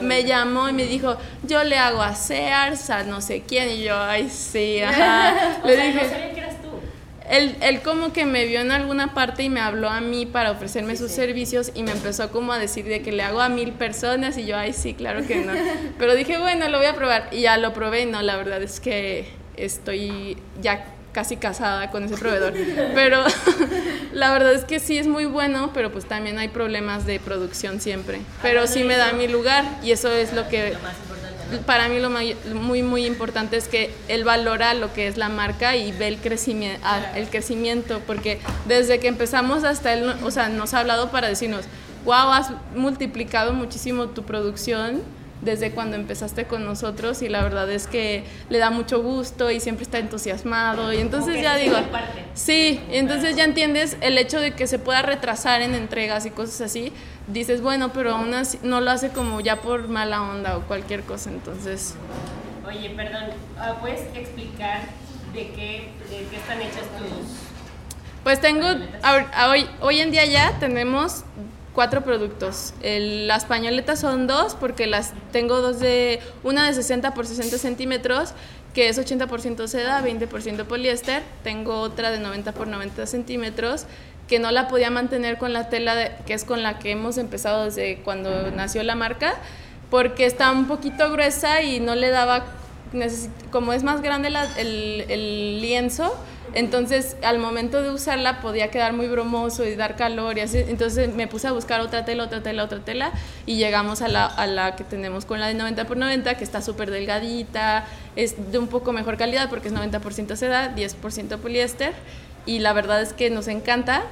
me llamó y me dijo, yo le hago a Sears, a no sé quién, y yo, ay, sí, ajá. le dije, que eras tú. Él, él, como que me vio en alguna parte y me habló a mí para ofrecerme sus servicios y me empezó como a decir de que le hago a mil personas y yo, ay, sí, claro que no. Pero dije, bueno, lo voy a probar y ya lo probé y no, la verdad es que estoy ya casi casada con ese proveedor. Pero la verdad es que sí es muy bueno, pero pues también hay problemas de producción siempre. Pero sí me da mi lugar y eso es lo que para mí lo muy muy importante es que él valora lo que es la marca y ve el crecimiento, el crecimiento porque desde que empezamos hasta él, o sea, nos ha hablado para decirnos, wow, has multiplicado muchísimo tu producción desde cuando empezaste con nosotros y la verdad es que le da mucho gusto y siempre está entusiasmado. Y entonces ya digo, sí, entonces ya entiendes el hecho de que se pueda retrasar en entregas y cosas así, dices, bueno, pero aún así no lo hace como ya por mala onda o cualquier cosa, entonces...
Oye, perdón, ah, ¿puedes explicar de qué, de qué están hechas tus...
Pues tengo, hoy, hoy en día ya tenemos cuatro productos. las pañoletas son dos porque las tengo dos de, una de 60 por 60 centímetros que es 80% seda, 20% poliéster. Tengo otra de 90 por 90 centímetros que no la podía mantener con la tela que es con la que hemos empezado desde cuando nació la marca porque está un poquito gruesa y no le daba, como es más grande el, el lienzo, entonces, al momento de usarla podía quedar muy bromoso y dar calor y así. Entonces me puse a buscar otra tela, otra tela, otra tela y llegamos a la, que tenemos con la de 90 por 90 que está súper delgadita, es de un poco mejor calidad porque es 90% seda, 10% poliéster y la verdad es que nos encanta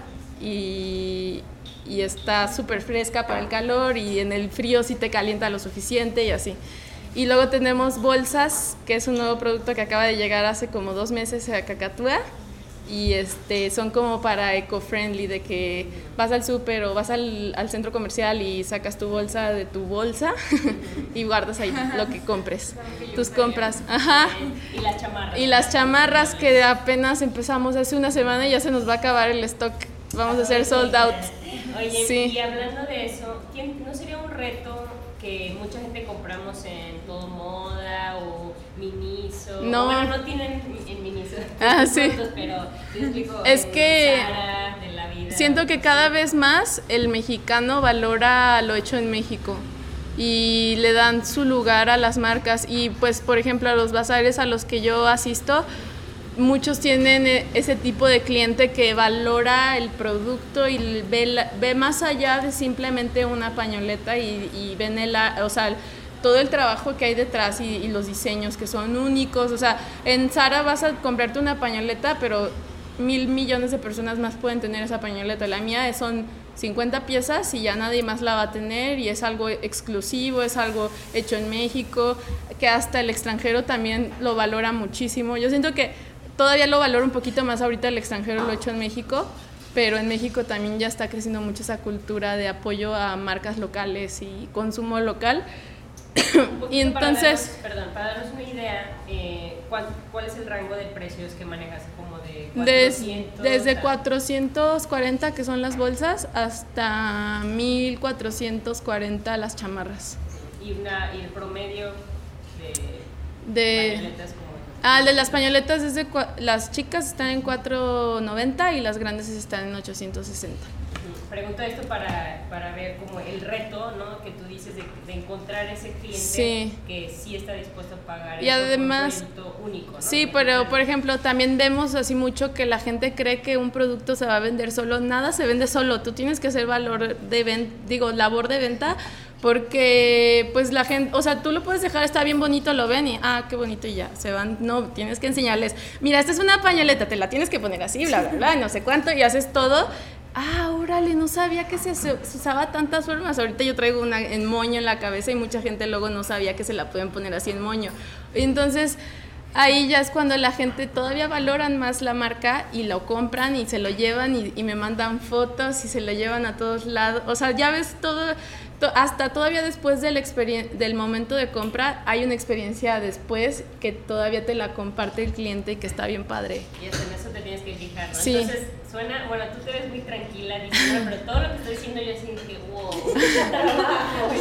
y, y está súper fresca para el calor y en el frío sí te calienta lo suficiente y así. Y luego tenemos bolsas, que es un nuevo producto que acaba de llegar hace como dos meses a Cacatúa. Y este, son como para eco-friendly, de que vas al súper o vas al, al, centro comercial y sacas tu bolsa de tu bolsa y guardas ahí lo que compres, tus compras. Ajá.
Y las chamarras.
Y las chamarras que apenas empezamos hace una semana y ya se nos va a acabar el stock. Vamos a hacer sold out.
Oye, sí. y hablando de eso, ¿no sería un reto que mucha gente compramos en Todo Moda o Miniso. No. Bueno, no tienen en Miniso.
Ah, sí.
pero explico,
es que siento que cada vez más el mexicano valora lo hecho en México y le dan su lugar a las marcas y pues por ejemplo a los bazares a los que yo asisto muchos tienen e, ese tipo de cliente que valora el producto y ve, ve más allá de simplemente una pañoleta y, y ven el, o sea, todo el trabajo que hay detrás y, los diseños que son únicos. O sea, en Zara vas a comprarte una pañoleta, pero mil millones de personas más pueden tener esa pañoleta. La mía son 50 piezas y ya nadie más la va a tener y es algo exclusivo, es algo hecho en México, que hasta el extranjero también lo valora muchísimo. Yo siento que todavía lo valoro un poquito más ahorita el extranjero lo he hecho en México, pero en México también ya está creciendo mucho esa cultura de apoyo a marcas locales y consumo local.
y entonces... perdón, para darnos una idea, eh, ¿cuál, es el rango de precios que manejas? Como de 400,
desde 440, que son las bolsas, hasta 1440 las chamarras.
¿Y, una, y el promedio de,
de Ah, el de las pañoletas es de las chicas están en 4.90 y las grandes están en 860.
Pregunto esto para, para ver como el reto, ¿no? Que tú dices de, encontrar ese cliente que sí está dispuesto a pagar
y además,
un único, ¿no?
Sí, pero por ejemplo también vemos así mucho que la gente cree que un producto se va a vender solo. Nada se vende solo. Tú tienes que hacer valor de venta, digo, labor de venta porque, pues la gente, o sea, tú lo puedes dejar, está bien bonito, lo ven y, ah, qué bonito y ya, se van, no, tienes que enseñarles, mira, esta es una pañoleta, te la tienes que poner así, bla, bla, bla, no sé cuánto, y haces todo. Ah, órale, no sabía que se, usaba tantas formas. Ahorita yo traigo una en moño en la cabeza y mucha gente luego no sabía que se la pueden poner así en moño. Entonces, ahí ya es cuando la gente todavía valoran más la marca y lo compran y se lo llevan y, y, me mandan fotos y se lo llevan a todos lados. O sea, ya ves todo, hasta todavía después del, del momento de compra hay una experiencia después que todavía te la comparte el cliente y que está bien padre.
Y en eso te tienes que fijar, ¿no? Sí. Entonces suena, bueno, tú te ves muy tranquila, diciendo, pero todo lo que estoy diciendo yo siento que, wow,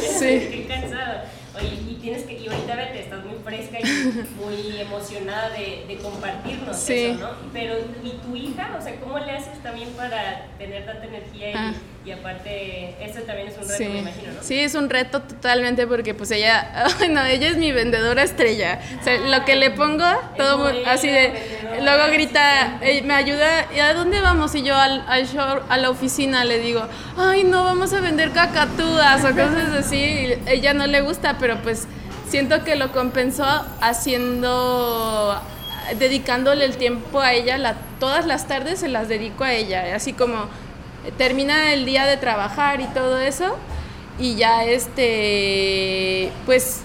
sí. qué cansado. Oye, y tienes que, y ahorita vete, estás muy fresca y muy emocionada de, de compartirnos eso, ¿no? Pero, ¿y tu hija? O sea, ¿cómo le haces también para tener tanta energía y, ah. Y aparte, eso también es un reto, me imagino, ¿no?
Sí, es un reto totalmente porque pues ella, bueno, ella es mi vendedora estrella. O sea, lo que le pongo, todo así de, luego grita, me ayuda, ¿y a dónde vamos? Y yo al, al show, a la oficina le digo, ay, no, vamos a vender cacatúas o cosas así. Y ella no le gusta, pero pues siento que lo compensó haciendo, dedicándole el tiempo a ella, la, todas las tardes se las dedico a ella, así como termina el día de trabajar y todo eso, y ya este, pues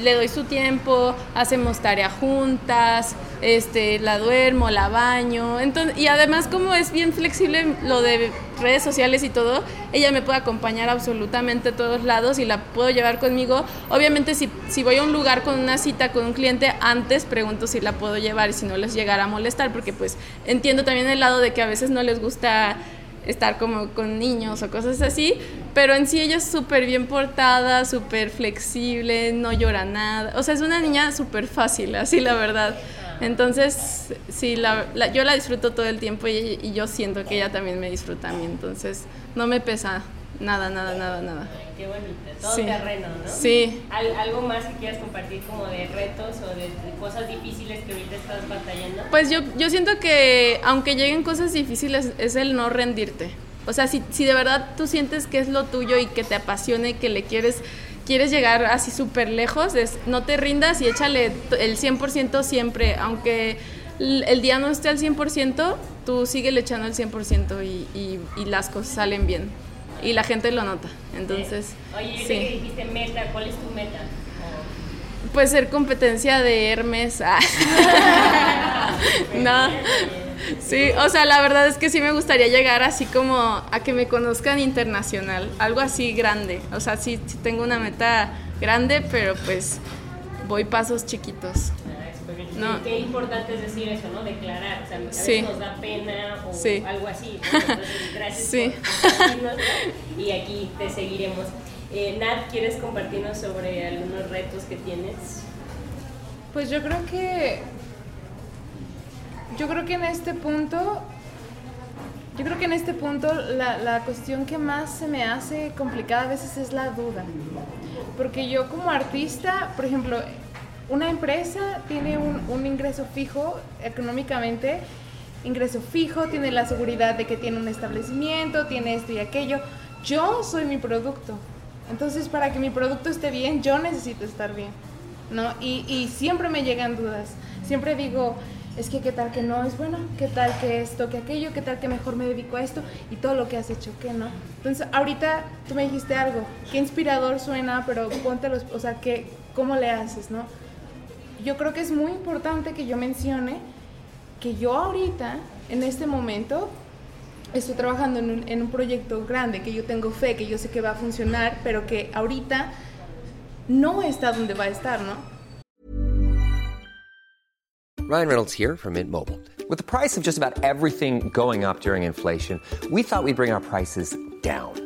le doy su tiempo, hacemos tarea juntas, este, la duermo, la baño. Entonces, y además como es bien flexible lo de redes sociales y todo, ella me puede acompañar absolutamente a todos lados y la puedo llevar conmigo. Obviamente si, si voy a un lugar con una cita con un cliente, antes pregunto si la puedo llevar y si no les llegara a molestar, porque pues entiendo también el lado de que a veces no les gusta estar como con niños o cosas así, pero en sí ella es súper bien portada, súper flexible, no llora nada, o sea, es una niña súper fácil, así la verdad. Entonces, sí, la, yo la disfruto todo el tiempo y, y, yo siento que ella también me disfruta a mí, entonces no me pesa nada, nada, nada, nada.
Ay, qué bonito, todo sí. terreno, ¿no?
Sí.
¿Al, ¿Algo más que quieras compartir como de retos o de, de, cosas difíciles que ahorita estás batallando?
Pues yo, yo siento que aunque lleguen cosas difíciles es el no rendirte. O sea, si, si de verdad tú sientes que es lo tuyo y que te apasiona y que le quieres quieres llegar así súper lejos, es, no te rindas y échale el 100% siempre, aunque el día no esté al 100%, tú sigue echando el 100% y, y, y, las cosas salen bien. Y la gente lo nota. Entonces,
Oye, sí. que dijiste meta, ¿cuál es tu meta?
Pues ser competencia de Hermes. no. Sí, o sea, la verdad es que sí me gustaría llegar así como a que me conozcan internacional, algo así grande. O sea, sí, sí tengo una meta grande, pero pues voy pasos chiquitos.
No. Qué importante es decir eso, ¿no? Declarar. O sea, a veces sí. nos da pena o
sí.
algo así. ¿no? Entonces, gracias
sí.
por y aquí te seguiremos. Eh, Nat, ¿quieres compartirnos sobre algunos retos que tienes?
Pues yo creo que yo creo que en este punto, yo creo que en este punto la, la, cuestión que más se me hace complicada a veces es la duda. Porque yo como artista, por ejemplo, una empresa tiene un, ingreso fijo económicamente, ingreso fijo, tiene la seguridad de que tiene un establecimiento, tiene esto y aquello. Yo soy mi producto. Entonces, para que mi producto esté bien, yo necesito estar bien. ¿no? Y, y siempre me llegan dudas. Siempre digo, es que qué tal que no es bueno, qué tal que esto, que aquello, qué tal que mejor me dedico a esto y todo lo que has hecho, que no. Entonces, ahorita tú me dijiste algo, qué inspirador suena, pero ponte los, o sea, que, ¿cómo le haces, no? Yo creo que es muy importante que yo mencione que yo ahorita, en este momento, estoy trabajando en un, en un proyecto grande, que yo tengo fe, que yo sé que va a funcionar, pero que ahorita no está donde va a estar, ¿no?
Ryan Reynolds here from Mint Mobile. With the price of just about everything going up during inflation, we thought we'd bring our prices down.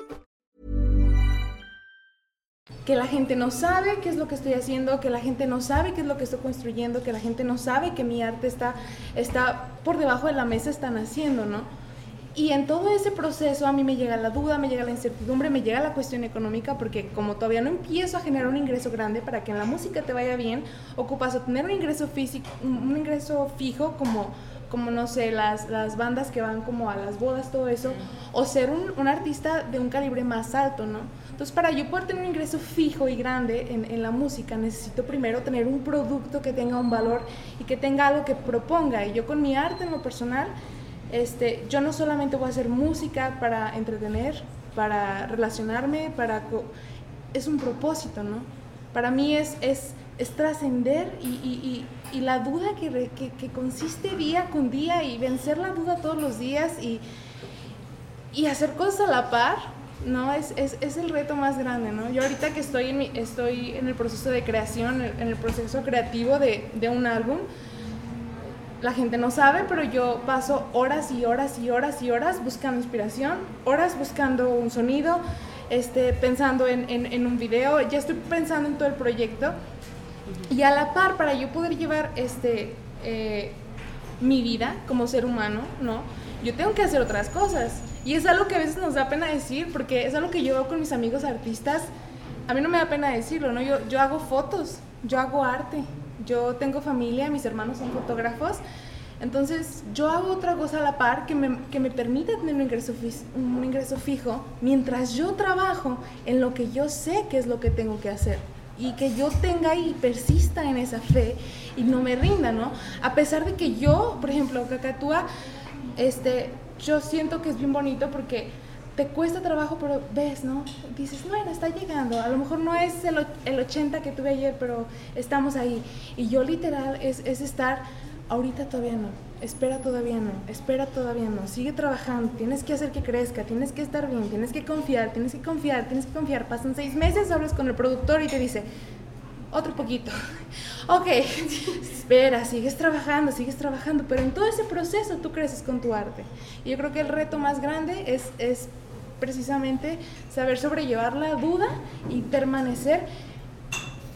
que la gente no sabe qué es lo que estoy haciendo, que la gente no sabe qué es lo que estoy construyendo, que la gente no sabe que mi arte está, está por debajo de la mesa, están haciendo, ¿no? Y en todo ese proceso a mí me llega la duda, me llega la incertidumbre, me llega la cuestión económica, porque como todavía no empiezo a generar un ingreso grande para que en la música te vaya bien, ocupas a tener un ingreso físico, un ingreso fijo como como no sé, las, las bandas que van como a las bodas, todo eso, o ser un, un artista de un calibre más alto, ¿no? Entonces, para yo poder tener un ingreso fijo y grande en, en, la música, necesito primero tener un producto que tenga un valor y que tenga algo que proponga. Y yo con mi arte en lo personal, este, yo no solamente voy a hacer música para entretener, para relacionarme, para... Es un propósito, ¿no? Para mí es, es, es trascender y, y, y, y, la duda que, que, que, consiste día con día y vencer la duda todos los días y, y hacer cosas a la par no, es, es, es, el reto más grande, ¿no? Yo ahorita que estoy en, mi, estoy en el proceso de creación, en el proceso creativo de, de, un álbum, la gente no sabe, pero yo paso horas y horas y horas y horas buscando inspiración, horas buscando un sonido, este, pensando en, en- un video, ya estoy pensando en todo el proyecto. Y a la par, para yo poder llevar este, eh, mi vida como ser humano, ¿no? Yo tengo que hacer otras cosas. Y es algo que a veces nos da pena decir, porque es algo que yo veo con mis amigos artistas. A mí no me da pena decirlo, ¿no? Yo, yo hago fotos, yo hago arte, yo tengo familia, mis hermanos son fotógrafos. Entonces, yo hago otra cosa a la par que me, que me permite tener un ingreso, un ingreso fijo mientras yo trabajo en lo que yo sé que es lo que tengo que hacer y que yo tenga y persista en esa fe y no me rinda, ¿no? A pesar de que yo, por ejemplo, Cacatúa, este, yo siento que es bien bonito porque te cuesta trabajo, pero ves, ¿no? Dices, bueno, está llegando. A lo mejor no es el, el 80 que tuve ayer, pero estamos ahí. Y yo literal es, es estar, ahorita todavía no, espera todavía no, espera todavía no, sigue trabajando, tienes que hacer que crezca, tienes que estar bien, tienes que confiar, tienes que confiar, tienes que confiar. Pasan seis meses, hablas con el productor y te dice, otro poquito. Ok, espera, sigues trabajando, sigues trabajando, pero en todo ese proceso tú creces con tu arte. Y yo creo que el reto más grande es, es precisamente saber sobrellevar la duda y permanecer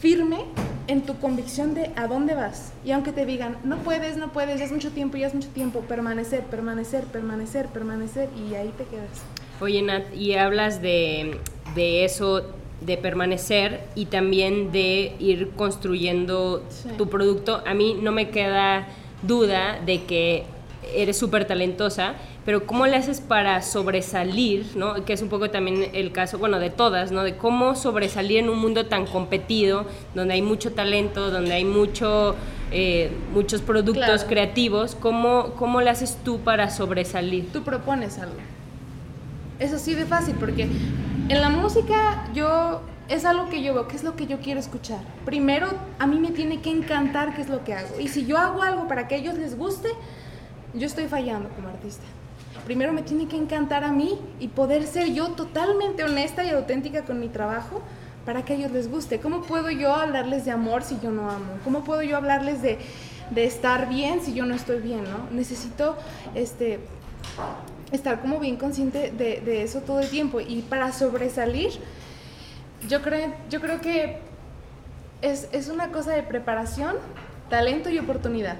firme en tu convicción de a dónde vas. Y aunque te digan, no puedes, no puedes, ya es mucho tiempo, ya es mucho tiempo, permanecer, permanecer, permanecer, permanecer, y ahí te quedas.
Oye, Nat, y hablas de, de eso, de permanecer y también de ir construyendo
Sí.
tu producto. A mí no me queda duda de que eres súper talentosa, pero ¿cómo le haces para sobresalir, ¿no? Que es un poco también el caso, bueno, de todas, ¿no? De cómo sobresalir en un mundo tan competido, donde hay mucho talento, donde hay mucho, eh, muchos productos
Claro.
creativos. ¿Cómo, ¿Cómo le haces tú para sobresalir?
tú propones algo. Es así de fácil porque en la música yo es algo que yo veo, es lo que yo quiero escuchar. Primero a mí me tiene que encantar qué es lo que hago. Y si yo hago algo para que a ellos les guste, yo estoy fallando como artista. Primero me tiene que encantar a mí y poder ser yo totalmente honesta y auténtica con mi trabajo para que a ellos les guste. ¿Cómo puedo yo hablarles de amor si yo no amo? ¿Cómo puedo yo hablarles de, de estar bien si yo no estoy bien? ¿no? Necesito este, estar como bien consciente de, eso todo el tiempo. Y para sobresalir, yo creo, yo creo que es, es una cosa de preparación, talento y oportunidad.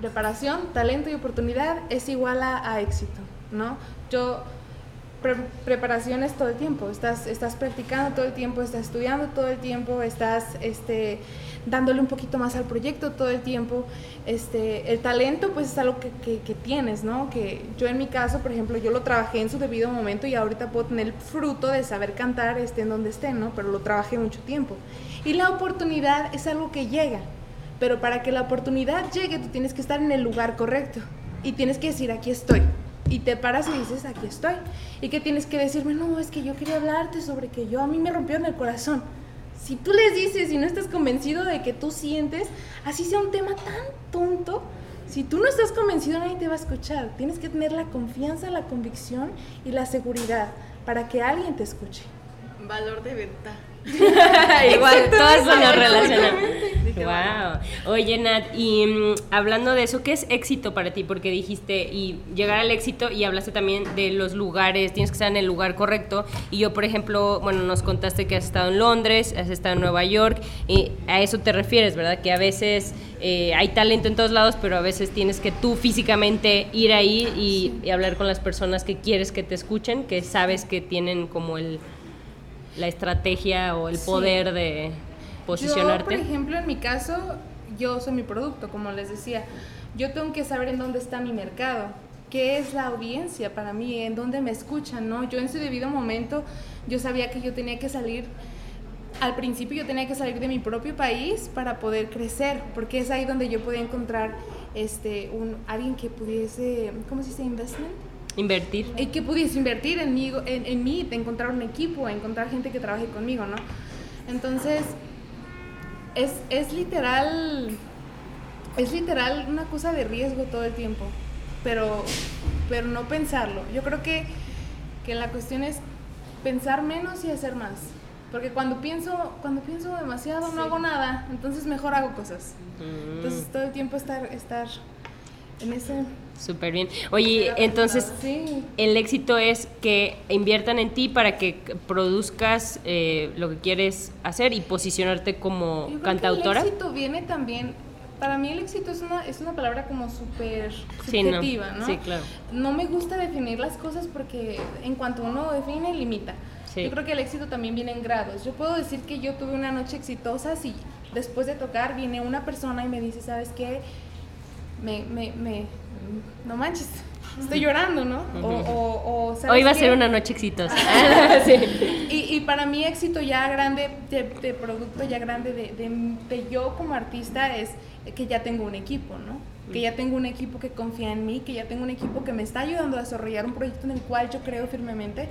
Preparación, talento y oportunidad es igual a, a éxito, ¿no? Yo, pre- preparación es todo el tiempo, estás, estás practicando todo el tiempo, estás estudiando todo el tiempo, estás este, dándole un poquito más al proyecto todo el tiempo. Este, el talento pues es algo que, que- tienes, ¿no? Que yo en mi caso, por ejemplo, yo lo trabajé en su debido momento y ahorita puedo tener el fruto de saber cantar esté en donde esté, ¿no? Pero lo trabajé mucho tiempo. Y la oportunidad es algo que llega, pero para que la oportunidad llegue tú tienes que estar en el lugar correcto y tienes que decir, aquí estoy. Y te paras y dices, aquí estoy. Y que tienes que decirme, no, es que yo quería hablarte sobre que yo a mí me rompió en el corazón. Si tú les dices y no estás convencido de que tú sientes, así sea un tema tan tonto, si tú no estás convencido nadie te va a escuchar. Tienes que tener la confianza, la convicción y la seguridad para que alguien te escuche.
Valor de venta.
Igual, todas.
Dije, bueno.
Wow. Oye, Nat, y mm, hablando de eso, ¿qué es éxito para ti? Porque dijiste y llegar al éxito y hablaste también de los lugares, tienes que estar en el lugar correcto. Y yo, por ejemplo, bueno, nos contaste que has estado en Londres, has estado en Nueva York, y a eso te refieres, ¿verdad? Que a veces eh, hay talento en todos lados, pero a veces tienes que tú físicamente ir ahí y, y hablar con las personas que quieres que te escuchen, que sabes que tienen como el la estrategia o el
Sí.
poder de
Yo,
posicionarte.
por ejemplo, en mi caso, yo soy mi producto, como les decía. Yo tengo que saber en dónde está mi mercado, qué es la audiencia para mí, en dónde me escuchan, ¿no? Yo en su debido momento, yo sabía que yo tenía que salir, al principio yo tenía que salir de mi propio país para poder crecer, porque es ahí donde yo podía encontrar este, un, alguien que pudiese, ¿cómo se dice? Investment.
Invertir.
Y que pudiese invertir en mí, en, en mí, encontrar un equipo, encontrar gente que trabaje conmigo, ¿no? Entonces, es, es literal, es literal una cosa de riesgo todo el tiempo, pero, pero no pensarlo. Yo creo que, que la cuestión es pensar menos y hacer más. Porque cuando pienso, cuando pienso demasiado no hago nada, entonces mejor hago cosas. Entonces todo el tiempo estar, estar en ese...
Súper bien. Oye, entonces,
Sí.
el éxito es que inviertan en ti para que produzcas eh, lo que quieres hacer y posicionarte como
Yo creo que
cantautora.
El éxito viene también. Para mí el éxito es una, es una palabra como súper
Sí, ¿no?
subjetiva, ¿no?
Sí, claro.
No me gusta definir las cosas porque en cuanto uno define, limita.
Sí.
Yo creo que el éxito también viene en grados. Yo puedo decir que yo tuve una noche exitosa si después de tocar viene una persona y me dice, ¿sabes qué? Me, me, me, no manches, estoy llorando, ¿no? O, o, o, ¿sabes
Hoy va a ser una noche exitosa. Sí.
Y, y para mí éxito ya grande, de, de producto ya grande, de, de- de yo como artista es que ya tengo un equipo, ¿no? Que ya tengo un equipo que confía en mí, que ya tengo un equipo que me está ayudando a desarrollar un proyecto en el cual yo creo firmemente.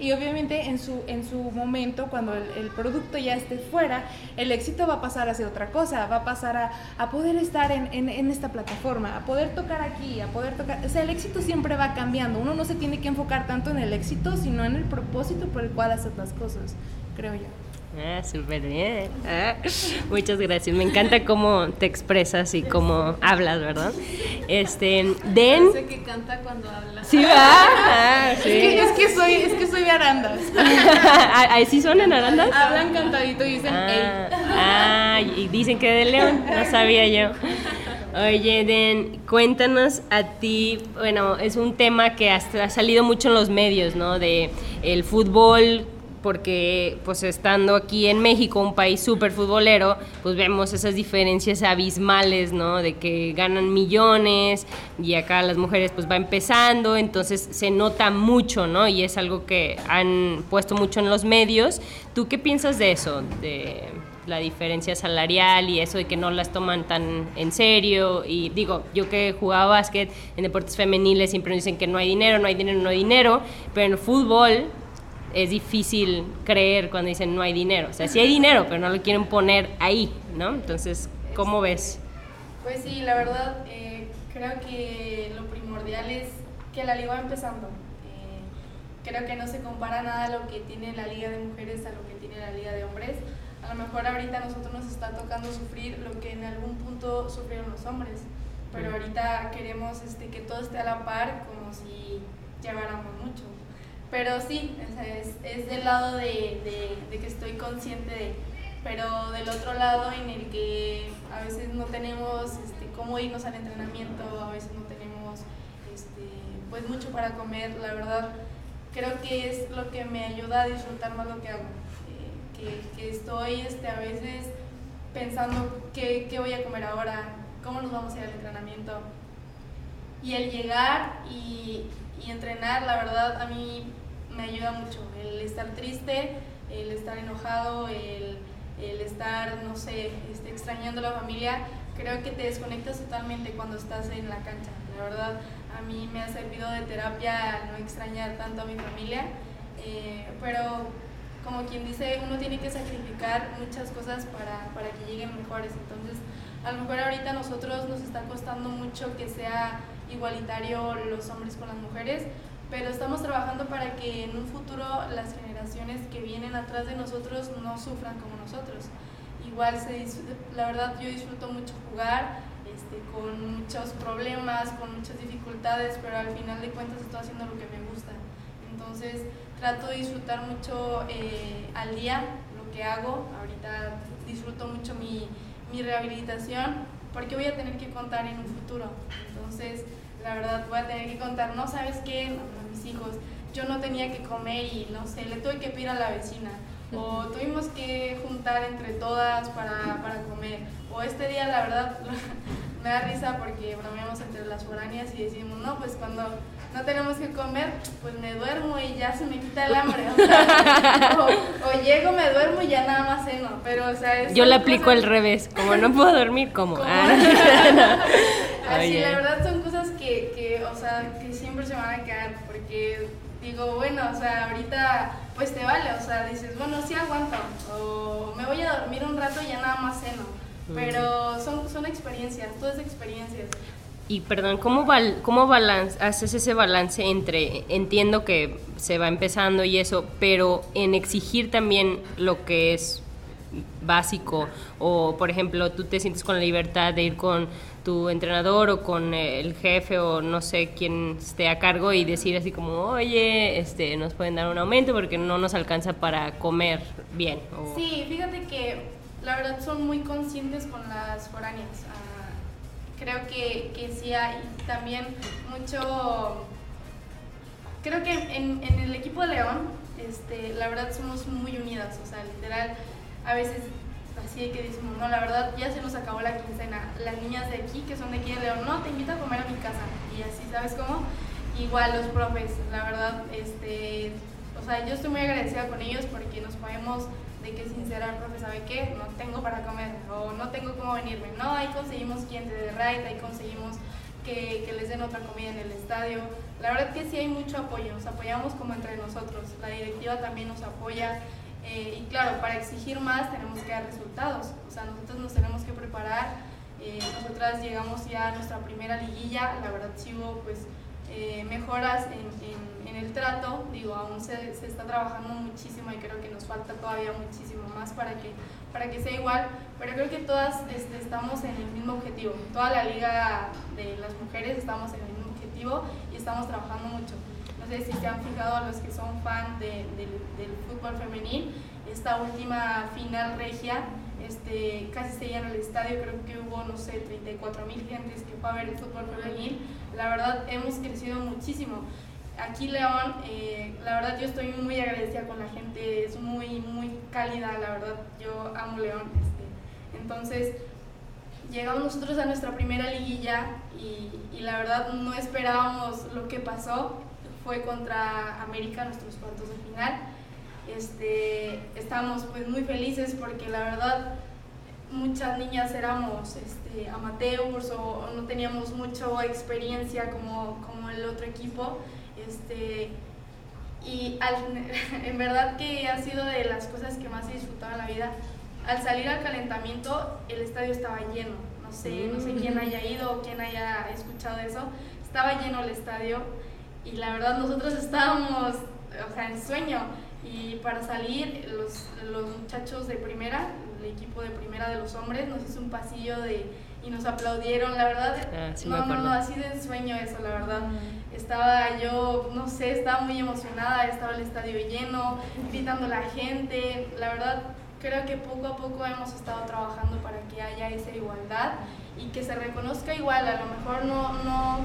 Y obviamente en su, en su momento, cuando el, producto ya esté fuera, el éxito va a pasar a ser otra cosa, va a pasar a, a poder estar en, en, en esta plataforma, a poder tocar aquí, a poder tocar... O sea, el éxito siempre va cambiando. Uno no se tiene que enfocar tanto en el éxito, sino en el propósito por el cual haces las cosas, creo yo.
Ah, súper bien. Ah, muchas gracias. Me encanta cómo te expresas y cómo hablas, ¿verdad? Este, Den.
Parece que canta cuando habla.
Sí, va. Ah, sí.
Es, que, es, que soy, es que soy de Arandas.
¿Ahí sí suenan arandas?
Hablan cantadito y dicen,
Ah, ah, y dicen que de León, no sabía yo. Oye, Den, cuéntanos a ti, bueno, es un tema que ha salido mucho en los medios, ¿no? De el fútbol, porque pues estando aquí en México, un país súper futbolero, pues vemos esas diferencias abismales, ¿no? De que ganan millones y acá las mujeres pues va empezando, entonces se nota mucho, ¿no? Y es algo que han puesto mucho en los medios. ¿Tú qué piensas de eso? De la diferencia salarial y eso de que no las toman tan en serio. Y digo, yo que jugaba básquet en deportes femeniles siempre nos dicen que no hay dinero, no hay dinero, no hay dinero, pero en el fútbol es difícil creer cuando dicen no hay dinero. O sea, sí hay dinero, pero no lo quieren poner ahí, ¿no? Entonces, ¿cómo ves?
Pues sí, la verdad, eh, creo que lo primordial es que la liga va empezando. Eh, creo que no se compara nada lo que tiene la liga de mujeres a lo que tiene la liga de hombres. A lo mejor ahorita a nosotros nos está tocando sufrir lo que en algún punto sufrieron los hombres, pero ahorita queremos este, que todo esté a la par como si lleváramos mucho. Pero sí, es, es del lado de, de- de que estoy consciente de, pero del otro lado en el que a veces no tenemos este, cómo irnos al entrenamiento, a veces no tenemos este, pues mucho para comer, la verdad creo que es lo que me ayuda a disfrutar más lo que hago, Eh, que, que estoy este, a veces pensando qué, qué voy a comer ahora, cómo nos vamos a ir al entrenamiento, y el llegar y, y entrenar, la verdad, a mí me ayuda mucho. El estar triste, el estar enojado, el, el estar, no sé, este, extrañando a la familia, creo que te desconectas totalmente cuando estás en la cancha. La verdad, a mí me ha servido de terapia no extrañar tanto a mi familia, eh, pero como quien dice, uno tiene que sacrificar muchas cosas para, para que lleguen mejores. Entonces, a lo mejor ahorita a nosotros nos está costando mucho que sea igualitario los hombres con las mujeres, pero estamos trabajando para que en un futuro las generaciones que vienen atrás de nosotros no sufran como nosotros. Igual, se la verdad, yo disfruto mucho jugar, este, con muchos problemas, con muchas dificultades, pero al final de cuentas estoy haciendo lo que me gusta. Entonces, trato de disfrutar mucho eh, al día lo que hago. Ahorita disfruto mucho mi, mi rehabilitación porque voy a tener que contar en un futuro. Entonces, la verdad, voy a tener que contar, no sabes qué, mis hijos, yo no tenía que comer y no sé, le tuve que pedir a la vecina. O tuvimos que juntar entre todas para, para comer. O este día, la verdad, me da risa porque bromeamos entre las foráneas y decimos, no, pues cuando no tenemos que comer, pues me duermo y ya se me quita el hambre. O, sea, o- o llego, me duermo y ya nada más ceno. Pero, o sea, es
Yo le aplico
cosas-
al revés, como no puedo dormir, como. Ah,
Así,
Oye.
la verdad son cosas que, que, o sea, que siempre se van a quedar porque digo, bueno, o sea, ahorita pues te vale, o sea, dices, bueno, sí aguanto, o me voy a dormir un rato y ya nada más ceno, pero son, son experiencias, todo es experiencias.
Y perdón, ¿cómo, val- cómo balan- haces ese balance entre, entiendo que se va empezando y eso, pero en exigir también lo que es básico o por ejemplo tú te sientes con la libertad de ir con tu entrenador o con el jefe o no sé quién esté a cargo y decir así como, oye, este, nos pueden dar un aumento porque no nos alcanza para comer bien.
Sí, fíjate que la verdad son muy conscientes con las foráneas. Ah, creo que, que sí hay también mucho... Creo que en, en el equipo de León, este, la verdad somos muy unidas, o sea, literal, a veces así que decimos, no, la verdad ya se nos acabó la quincena. Las niñas de aquí, que son de aquí de León, no, te invito a comer a mi casa. Y así, ¿sabes cómo? Igual los profes, la verdad, este, o sea, yo estoy muy agradecida con ellos porque nos podemos de que sincera el profe sabe qué, no tengo para comer o no tengo cómo venirme. No, ahí conseguimos quien de ride, ahí conseguimos que, que, les den otra comida en el estadio. La verdad que sí hay mucho apoyo, nos apoyamos como entre nosotros. La directiva también nos apoya. Eh, y claro, para exigir más tenemos que dar resultados, o sea, nosotros nos tenemos que preparar. Eh, nosotras llegamos ya a nuestra primera liguilla, la verdad sí hubo pues eh, mejoras en, en, el trato, digo, aún se, se, está trabajando muchísimo y creo que nos falta todavía muchísimo más para que, para que sea igual, pero creo que todas este, estamos en el mismo objetivo, toda la liga de las mujeres estamos en el mismo objetivo y estamos trabajando mucho sé si se han fijado los que son fan de, del fútbol femenil, esta última final regia, este, casi se llena el estadio, creo que hubo, no sé, 34 mil gentes que fue a ver el fútbol femenil. La verdad, hemos crecido muchísimo. Aquí León, eh, la verdad yo estoy muy agradecida con la gente, es muy, muy cálida, la verdad, yo amo León. Este, entonces, llegamos nosotros a nuestra primera liguilla y, y, la verdad no esperábamos lo que pasó fue contra América, nuestros cuartos de final. Este, estamos pues muy felices porque la verdad muchas niñas éramos este, amateurs o, no teníamos mucha experiencia como, como el otro equipo. Este, y en verdad que ha sido de las cosas que más he disfrutado en la vida. Al salir al calentamiento, el estadio estaba lleno. No sé, no sé quién mm. haya ido o quién haya escuchado eso. Estaba lleno el estadio y la verdad nosotros estábamos, o sea, en sueño. Y para salir, los, los muchachos de primera, el equipo de primera de los hombres, nos hizo un pasillo de, y nos aplaudieron, la verdad. Ah, no, no, no, así de sueño eso, la verdad. Estaba yo, no sé, estaba muy emocionada, estaba el estadio lleno, gritando la gente. La verdad, creo que poco a poco hemos estado trabajando para que haya esa igualdad y que se reconozca igual. A lo mejor no, no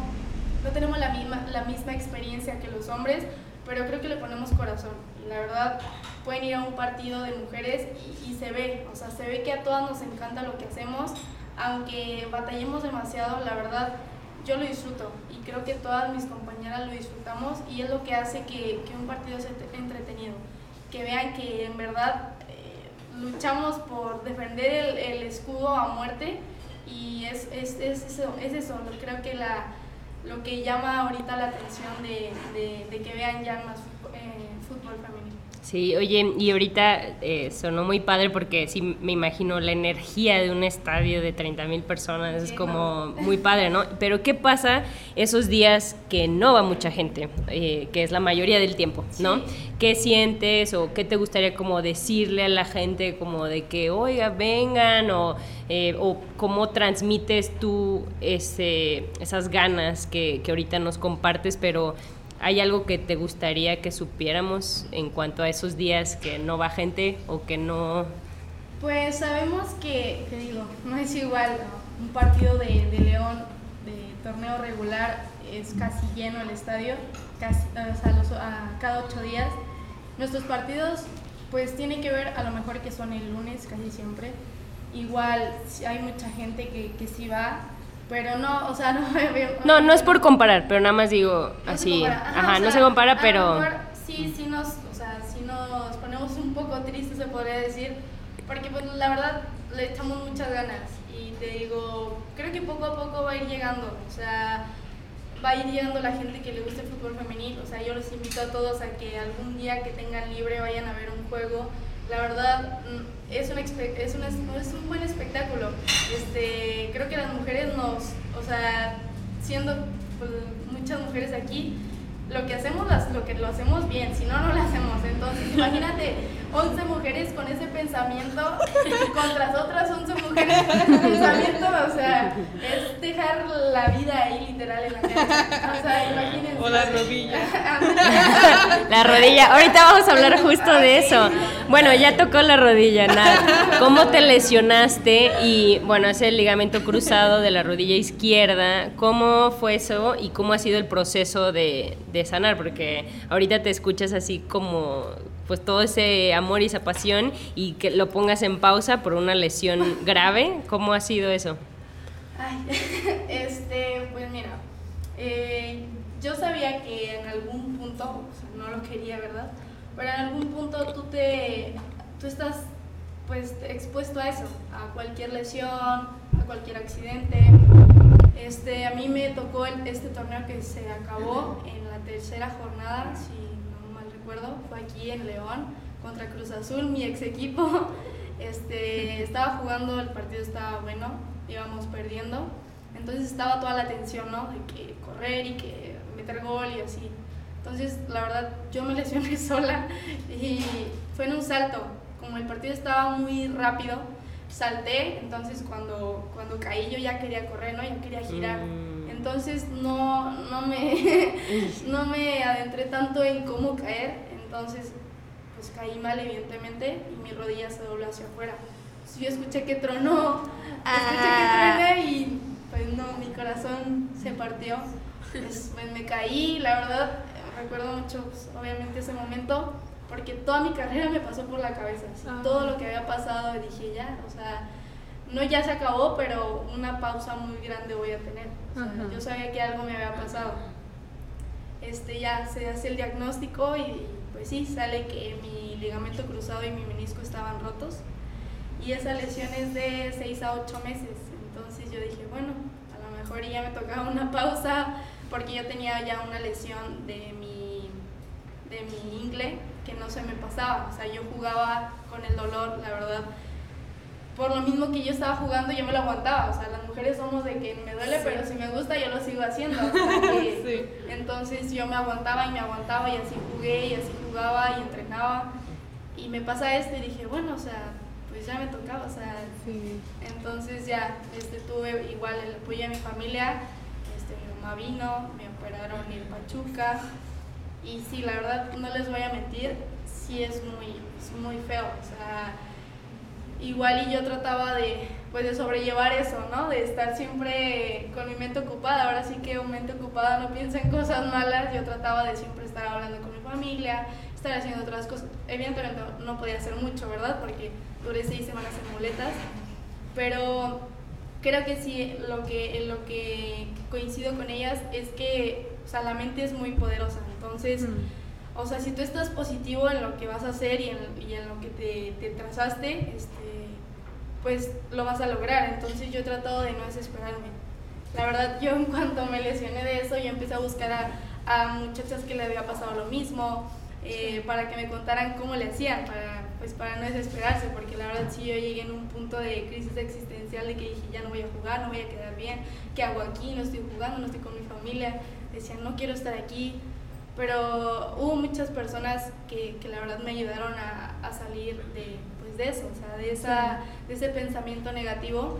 no tenemos la misma, la misma experiencia que los hombres, pero creo que le ponemos corazón. la verdad, pueden ir a un partido de mujeres y, se ve, o sea, se ve que a todas nos encanta lo que hacemos, aunque batallemos demasiado, la verdad, yo lo disfruto y creo que todas mis compañeras lo disfrutamos y es lo que hace que, que un partido sea entretenido, que vean que en verdad eh, luchamos por defender el, el, escudo a muerte y es, es, es, eso, es eso, creo que la lo que llama ahorita la atención de, de, que vean ya más eh, fútbol femenino.
Sí, oye, y ahorita eh, sonó muy padre porque sí me imagino la energía de un estadio de 30 mil personas, es como muy padre, ¿no? Pero ¿qué pasa esos días que no va mucha gente, eh, que es la mayoría del tiempo, ¿no? ¿Qué sientes o qué te gustaría como decirle a la gente como de que, oiga, vengan o, eh, o cómo transmites tú ese, esas ganas que, que ahorita nos compartes, pero ¿Hay algo que te gustaría que supiéramos en cuanto a esos días que no va gente o que no...
Pues sabemos que, te digo, no es igual un partido de, León de torneo regular, es casi lleno el estadio, casi, o sea, a cada ocho días. Nuestros partidos pues tienen que ver a lo mejor que son el lunes casi siempre. Igual hay mucha gente que, que sí va, pero no, o sea, no
No, no es por comparar, pero nada más digo así. Ajá, no se compara, pero...
sí, sí nos, o sea, sí nos ponemos un poco tristes, se podría decir, porque pues la verdad le echamos muchas ganas. Y te digo, creo que poco a poco va a ir llegando, o sea, va a ir llegando la gente que le gusta el fútbol femenil, o sea, yo los invito a todos a que algún día que tengan libre vayan a ver un juego. La verdad mm, es un, es, un, es un buen espectáculo. Este, creo que las mujeres nos, o sea, siendo pues, muchas mujeres aquí, lo que hacemos lo que lo hacemos bien, si no no lo hacemos. Entonces, imagínate 11 mujeres con ese pensamiento contra otras 11 mujeres con ese pensamiento, o sea, es dejar la vida ahí literal en la calle. O sea, imagínense.
O la rodilla.
la rodilla. Ahorita vamos a hablar justo de eso. Bueno, ya tocó la rodilla, Nat. ¿Cómo te lesionaste? Y bueno, ese ligamento cruzado de la rodilla izquierda, ¿cómo fue eso y cómo ha sido el proceso de, de sanar? Porque ahorita te escuchas así como pues todo ese amor y esa pasión y que lo pongas en pausa por una lesión grave. ¿Cómo ha sido eso?
Ay, este, pues mira, eh, yo sabía que en algún punto, o sea, no lo quería, ¿verdad? Pero en algún punto tú te, tú estás pues expuesto a eso, a cualquier lesión, a cualquier accidente. Este, a mí me tocó este torneo que se acabó en tercera jornada, si no mal recuerdo, fue aquí en León contra Cruz Azul, mi ex equipo. Este, estaba jugando, el partido estaba bueno, íbamos perdiendo, entonces estaba toda la tensión, ¿no? De que correr y que meter gol y así. Entonces, la verdad, yo me lesioné sola y fue en un salto. Como el partido estaba muy rápido, salté, entonces cuando, cuando caí yo ya quería correr, ¿no? Yo quería girar.
Mm.
Entonces no, no, me, no me adentré tanto en cómo caer, entonces pues caí mal evidentemente y mi rodilla se dobló hacia afuera. Entonces, yo escuché que tronó, escuché que troné y pues no, mi corazón se partió. Pues, pues, me caí, la verdad, recuerdo mucho pues, obviamente ese momento porque toda mi carrera me pasó por la cabeza. así,
Ah.
Todo lo que había pasado dije ya, o sea, no ya se acabó, pero una pausa muy grande voy a tener. O sea, yo sabía que algo me había pasado. Este ya se hace el diagnóstico y pues sí, sale que mi ligamento cruzado y mi menisco estaban rotos. Y esa lesión es de 6 a 8 meses. Entonces yo dije, bueno, a lo mejor ya me tocaba una pausa porque yo tenía ya una lesión de mi, de mi ingle que no se me pasaba. O sea, yo jugaba con el dolor, la verdad. Por lo mismo que yo estaba jugando, yo me lo aguantaba. O sea, las mujeres somos de que me duele,
Sí.
pero si me gusta, yo lo sigo haciendo. Que- Entonces yo me aguantaba y me aguantaba y así jugué y así jugaba y entrenaba. Y me pasa esto y dije, bueno, o sea, pues ya me tocaba, o sea, entonces ya este, tuve igual el apoyo de mi familia, este, mi mamá vino, me operaron en Pachuca y sí, la verdad no les voy a mentir, sí es muy, es muy feo, o sea, igual y yo trataba de, pues de sobrellevar eso, ¿no? De estar siempre con mi mente ocupada, ahora sí que un mente ocupada no piensa en cosas malas, yo trataba de siempre estar hablando con mi familia, estar haciendo otras cosas, evidentemente no podía hacer mucho, ¿verdad? Porque duré seis semanas en muletas, pero creo que sí, lo que, lo que coincido con ellas es que, o sea, la mente es muy poderosa, entonces... O sea, si tú estás positivo en lo que vas a hacer y en, y en lo que te, te trazaste, este, pues lo vas a lograr. Entonces yo he tratado de no desesperarme. La verdad, yo en cuanto me lesioné de eso, yo empecé a buscar a, a muchachas que le había pasado lo mismo, eh, para que me contaran cómo le hacían, para, pues para no desesperarse, porque la verdad sí yo llegué en un punto de crisis existencial de que dije, ya no voy a jugar, no voy a quedar bien, ¿qué hago aquí? No estoy jugando, no estoy con mi familia. Decía, no quiero estar aquí, pero hubo muchas personas que, que la verdad me ayudaron a, a salir de, pues de eso, o sea, de, esa, de ese pensamiento negativo.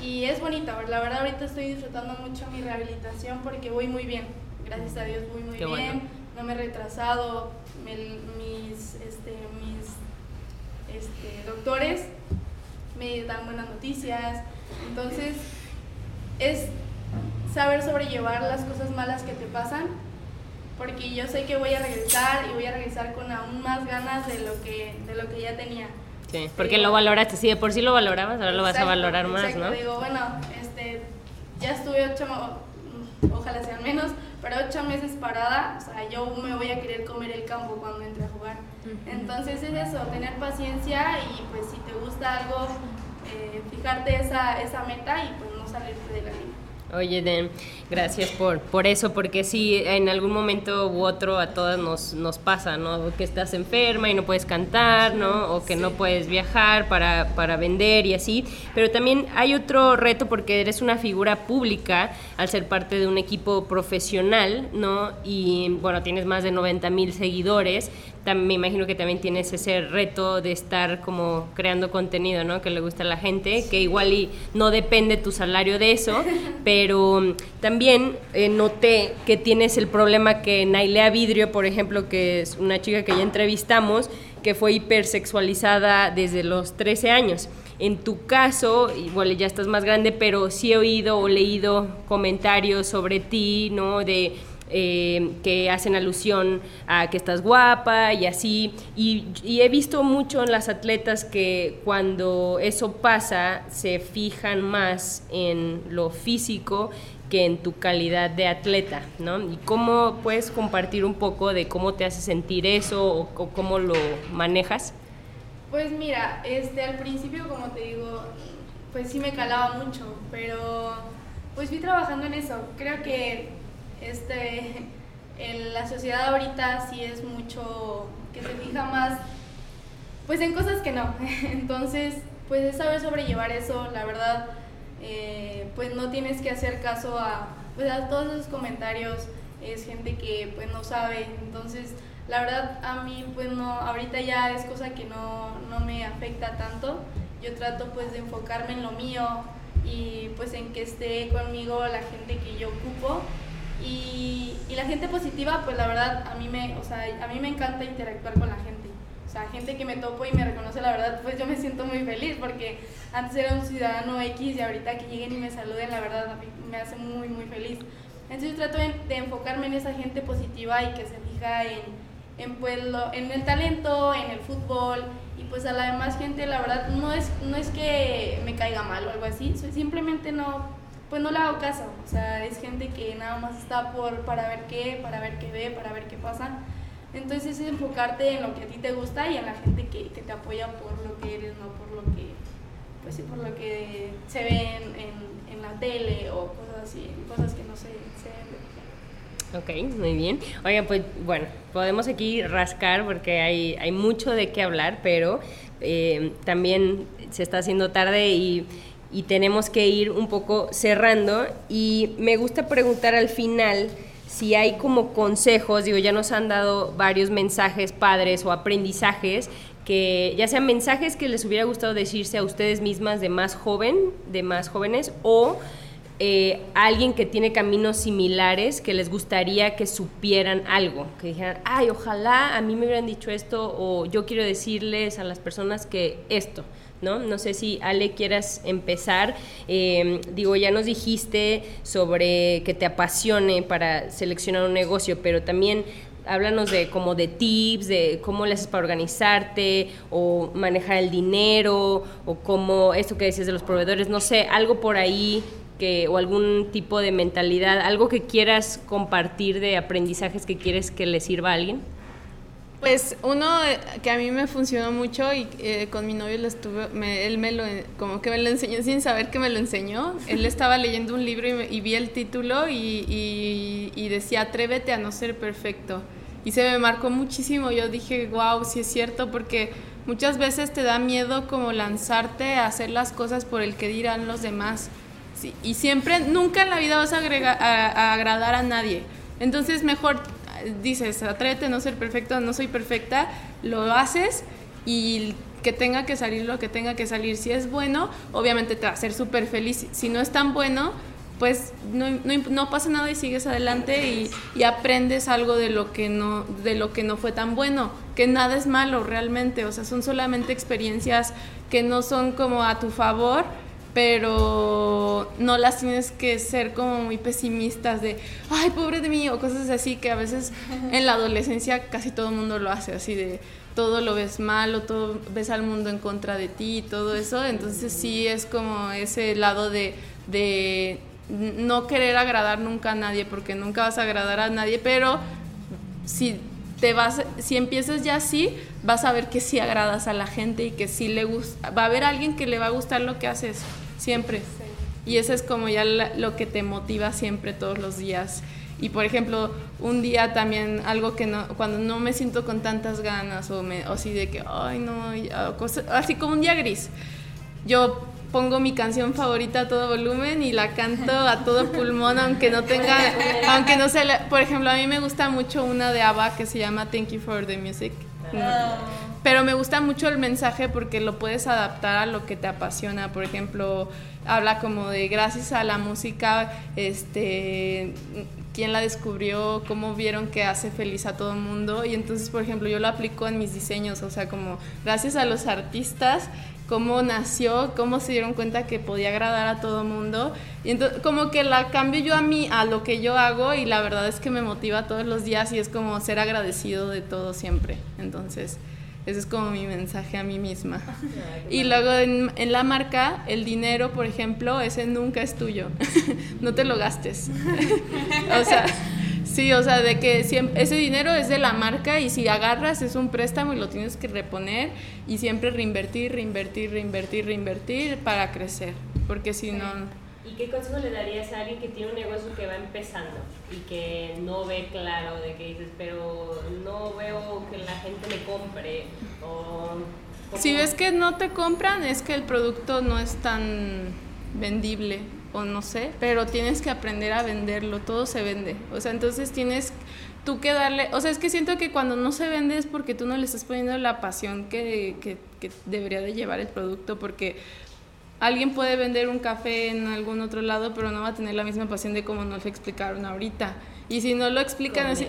Y es bonito, la verdad ahorita estoy disfrutando mucho mi rehabilitación porque voy muy bien, gracias a Dios voy muy
Qué
bien,
bueno.
no me he retrasado, me- mis, este, mis este, doctores me dan buenas noticias, entonces es saber sobrellevar las cosas malas que te pasan porque yo sé que voy a regresar y voy a regresar con aún más ganas de lo que, de lo que ya tenía.
Sí, porque lo valoraste. Si de por sí lo valorabas, ahora lo vas a
Exacto,
valorar más,
exacto.
¿no?
Digo, bueno, este, ya estuve ocho, mm, ojalá sean menos, pero ocho meses parada, o sea, yo me voy a querer comer el campo cuando entre a jugar. Entonces es eso, tener paciencia y pues si te gusta algo, eh, fijarte esa, esa meta y pues no salirte de la línea.
Oye, Den, gracias por, por eso, porque sí, en algún momento u otro a todas nos, nos pasa, ¿no? Que estás enferma y no puedes cantar, ¿no? O que no puedes viajar para, para vender y así. Pero también hay otro reto porque eres una figura pública al ser parte de un equipo profesional, ¿no? Y bueno, tienes más de 90 mil seguidores, me imagino que también tienes ese reto de estar como creando contenido, ¿no? Que le gusta a la gente, que igual y no depende tu salario de eso, pero mm, también eh, noté que tienes el problema que Nailea Vidrio, por ejemplo, que es una chica que ya entrevistamos, que fue hipersexualizada desde los 13 años. En tu caso, igual ya estás más grande, pero sí he oído o leído comentarios sobre ti, ¿no? De eh, que hacen alusión a que estás guapa y así. Y, he visto mucho en las atletas que cuando eso pasa se fijan más en lo físico que en tu calidad de atleta, ¿no? ¿Y cómo puedes compartir un poco de cómo te hace sentir eso o, o cómo lo manejas?
Pues mira, este, al principio, como te digo, pues sí me calaba mucho, pero pues fui trabajando en eso. Creo que este, en la sociedad ahorita sí es mucho que se fija más pues en cosas que no. Entonces, pues es saber sobrellevar eso, la verdad, eh, pues no tienes que hacer caso a, pues a todos esos comentarios, es gente que pues no sabe, entonces la verdad a mí pues no, ahorita ya es cosa que no, no me afecta tanto, yo trato pues de enfocarme en lo mío y pues en que esté conmigo la gente que yo ocupo y, y, la gente positiva pues la verdad a mí me, o sea, a mí me encanta interactuar con la gente. O sea, gente que me topo y me reconoce, la verdad, pues yo me siento muy feliz porque antes era un ciudadano X y ahorita que lleguen y me saluden, la verdad, a mí me hace muy, muy feliz. Entonces yo trato de, de enfocarme en esa gente positiva y que se fija en, en, pues, en el talento, en el fútbol y pues a la demás gente la verdad no es, no es que me caiga mal o algo así, simplemente no, pues no le hago caso, o sea, es gente que nada más está por, para ver qué, para ver qué ve, para ver qué pasa. Entonces es enfocarte en lo que a ti te gusta y en la gente que, que te apoya por lo que eres, no por lo que, pues sí, por lo que se ve en, en, en la tele o cosas así, cosas que no se, se ven
Ok, muy bien. Oigan, pues bueno, podemos aquí rascar porque hay, hay mucho de qué hablar, pero eh, también se está haciendo tarde y, y, tenemos que ir un poco cerrando. Y me gusta preguntar al final si hay como consejos, digo, ya nos han dado varios mensajes padres o aprendizajes que ya sean mensajes que les hubiera gustado decirse a ustedes mismas de más joven, de más jóvenes, o eh, alguien que tiene caminos similares que les gustaría que supieran algo, que dijeran, ay, ojalá a mí me hubieran dicho esto o yo quiero decirles a las personas que esto. ¿No? no sé si Ale quieras empezar. Em, digo, ya nos dijiste sobre que te apasione para seleccionar un negocio, pero también háblanos de como de tips, de cómo le haces para organizarte o manejar el dinero o cómo esto que decías de los proveedores, no sé, algo por ahí que, o algún tipo de mentalidad, algo que quieras compartir de aprendizajes que quieres que le sirva a alguien?
Pues uno que a mí me funcionó mucho y eh, con mi novio lo estuve, él me lo, como que me lo enseñó sin saber que me lo enseñó. Él estaba leyendo un libro y, vi el título y, y, decía, atrévete a no ser perfecto. Y se me marcó muchísimo. Yo dije, wow, sí es cierto, porque muchas veces te da miedo como lanzarte a hacer las cosas por el que dirán los demás y siempre, nunca en la vida vas a, agradar a nadie. Entonces mejor dices, atrévete no ser perfecto, no soy perfecta, lo haces y que tenga que salir lo que tenga que salir. Si es bueno, obviamente te va a hacer súper feliz. Si no es tan bueno, pues no, no, pasa nada y sigues adelante y, y, aprendes algo de lo, que no, de lo que no fue tan bueno. Que nada es malo realmente, o sea, son solamente experiencias que no son como a tu favor pero no las tienes que ser como muy pesimistas de, ay, pobre de mí, o cosas así que a veces en la adolescencia casi todo el mundo lo hace, así de todo lo ves mal o todo ves al mundo en contra de ti y todo eso, entonces sí es como ese lado de, de no querer agradar nunca a nadie, porque nunca vas a agradar a nadie, pero si te vas, si empiezas ya así, vas a ver que sí agradas a la gente y que sí le gusta, va a haber alguien que le va a gustar lo que haces siempre. Y eso es como ya lo que te motiva siempre todos los días. Y por ejemplo, un día también algo que no, cuando no me siento con tantas ganas o, me, o así de que, ay no, así como un día gris, yo pongo mi canción favorita a todo volumen y la canto a todo pulmón, aunque no tenga, aunque no sea, por ejemplo, a mí me gusta mucho una de ABBA que se llama Thank You for the Music Pero me gusta mucho el mensaje porque lo puedes adaptar a lo que te apasiona. Por ejemplo, habla como de gracias a la música, este, quién la descubrió, cómo vieron que hace feliz a todo el mundo. Y entonces, por ejemplo, yo lo aplico en mis diseños, o sea, como gracias a los artistas cómo nació, cómo se dieron cuenta que podía agradar a todo mundo. Y entonces, como que la cambio yo a mí, a lo que yo hago, y la verdad es que me motiva todos los días y es como ser agradecido de todo siempre. Entonces, ese es como mi mensaje a mí misma. Y luego en, en la marca, el dinero, por ejemplo, ese nunca es tuyo. no te lo gastes. o sea Sí, o sea, de que siempre, ese dinero es de la marca y si agarras es un préstamo y lo tienes que reponer y siempre reinvertir, reinvertir, reinvertir, reinvertir para crecer, porque si no...
¿Y qué consejo le darías a alguien que tiene un negocio que va empezando y que no ve claro, de que dices, pero no veo que la gente me compre? O,
si ves que no te compran, es que el producto no es tan vendible o no sé, pero tienes que aprender a venderlo, todo se vende. O sea, entonces tienes tú que darle, o sea, es que siento que cuando no se vende es porque tú no le estás poniendo la pasión que, que, que debería de llevar el producto, porque alguien puede vender un café en algún otro lado, pero no va a tener la misma pasión de como nos lo explicaron ahorita. Y si no lo explican así...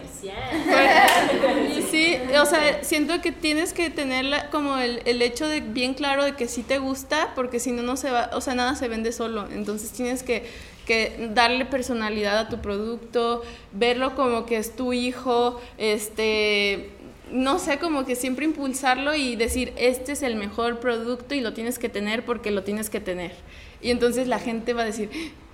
y sí, o sea, siento que tienes que tener como el, el, hecho de bien claro de que sí te gusta, porque si no, no se va, o sea, nada se vende solo. Entonces tienes que, que darle personalidad a tu producto, verlo como que es tu hijo, este no sé, como que siempre impulsarlo y decir, este es el mejor producto y lo tienes que tener porque lo tienes que tener. Y entonces la gente va a decir,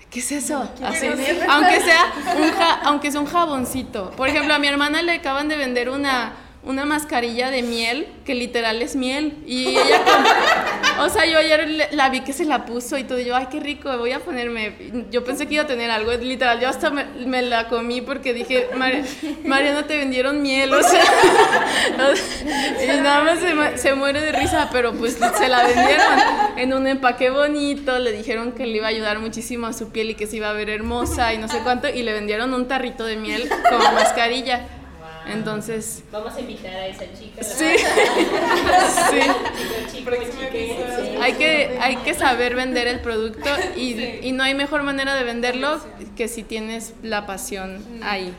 ¿qué es eso? Así, aunque sea un aunque sea un jaboncito. Por ejemplo, a mi hermana le acaban de vender una una mascarilla de miel, que literal es miel. Y ella, o sea, yo ayer la vi que se la puso y todo, y yo, ay, qué rico, voy a ponerme. Yo pensé que iba a tener algo, literal, yo hasta me, la comí porque dije, María, no te vendieron miel, o sea, y nada más se, muere de risa, pero pues se la vendieron en un empaque bonito, le dijeron que le iba a ayudar muchísimo a su piel y que se iba a ver hermosa y no sé cuánto, y le vendieron un tarrito de miel como mascarilla. Entonces.
Vamos a invitar a esa chica.
Sí. sí. Hay que, hay que saber vender el producto y, y, no hay mejor manera de venderlo que si tienes la pasión ahí.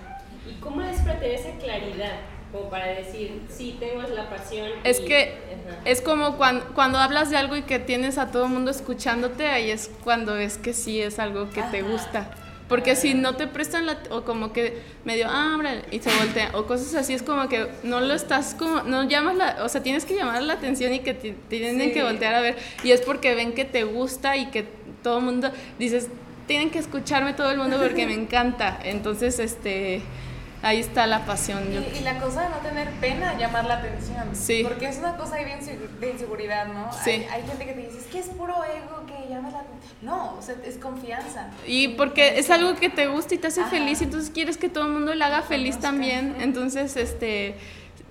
¿Y cómo es para tener esa claridad? Como para decir, sí, tengo la pasión.
Es que es como cuando, cuando hablas de algo y que tienes a todo el mundo escuchándote, ahí es cuando es que sí es algo que te gusta. Porque si no te prestan la, o como que medio, ah, y se voltea, o cosas así, es como que no lo estás como, no llamas la, o sea, tienes que llamar la atención y que te, tienen que voltear a ver. Y es porque ven que te gusta y que todo el mundo, dices, tienen que escucharme todo el mundo porque me encanta. Entonces, este ahí está la pasión.
Y, y, la cosa de no tener pena llamar la atención.
Sí.
Porque es una cosa bien de inseguridad, ¿no?
Sí.
Hay, hay, gente que te dice, es que es puro ego llamas la. No, o sea, es confianza.
Y porque es algo que te gusta y te hace feliz, y entonces quieres que todo el mundo le haga feliz también. Entonces, este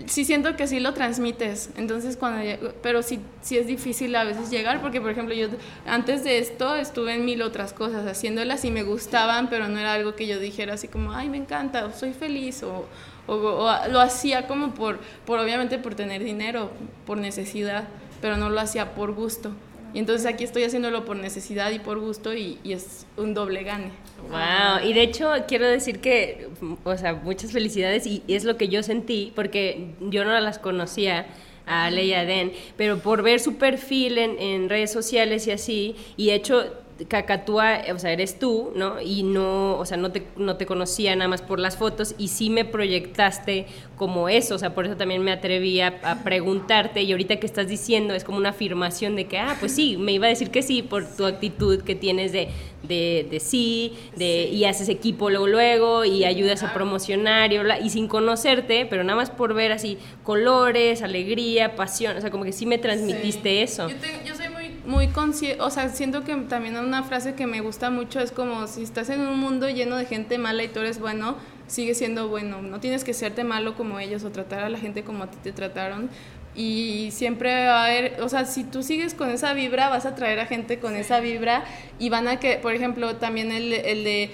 sí siento que sí lo transmites, entonces cuando, pero sí, sí es difícil a veces llegar, porque por ejemplo yo antes de esto estuve en mil otras cosas, haciéndolas y me gustaban, pero no era algo que yo dijera así como, ay, me encanta, o soy feliz, o, o, o lo hacía como por, por, obviamente por tener dinero, por necesidad, pero no lo hacía por gusto. Y entonces aquí estoy haciéndolo por necesidad y por gusto y, y, es un doble gane.
Wow, y de hecho quiero decir que, o sea, muchas felicidades y es lo que yo sentí porque yo no las conocía a Leia Den, pero por ver su perfil en, en redes sociales y así, y de hecho Cacatúa, o sea, eres tú, ¿no? Y no, o sea, no te, no te conocía nada más por las fotos y sí me proyectaste como eso, o sea, por eso también me atreví a, preguntarte y ahorita que estás diciendo es como una afirmación de que, ah, pues sí, me iba a decir que sí por tu actitud que tienes de, de, de sí, de, y haces equipo luego, luego y ayudas a promocionar y, y sin conocerte, pero nada más por ver así colores, alegría, pasión, o sea, como que sí me transmitiste eso.
Yo, yo soy muy, consciente, o sea, siento que también una frase que me gusta mucho es como si estás en un mundo lleno de gente mala y tú eres bueno, sigue siendo bueno. No tienes que serte malo como ellos o tratar a la gente como a ti te trataron. Y siempre va a haber, o sea, si tú sigues con esa vibra, vas a traer a gente con esa vibra y van a que, por ejemplo, también el, el de,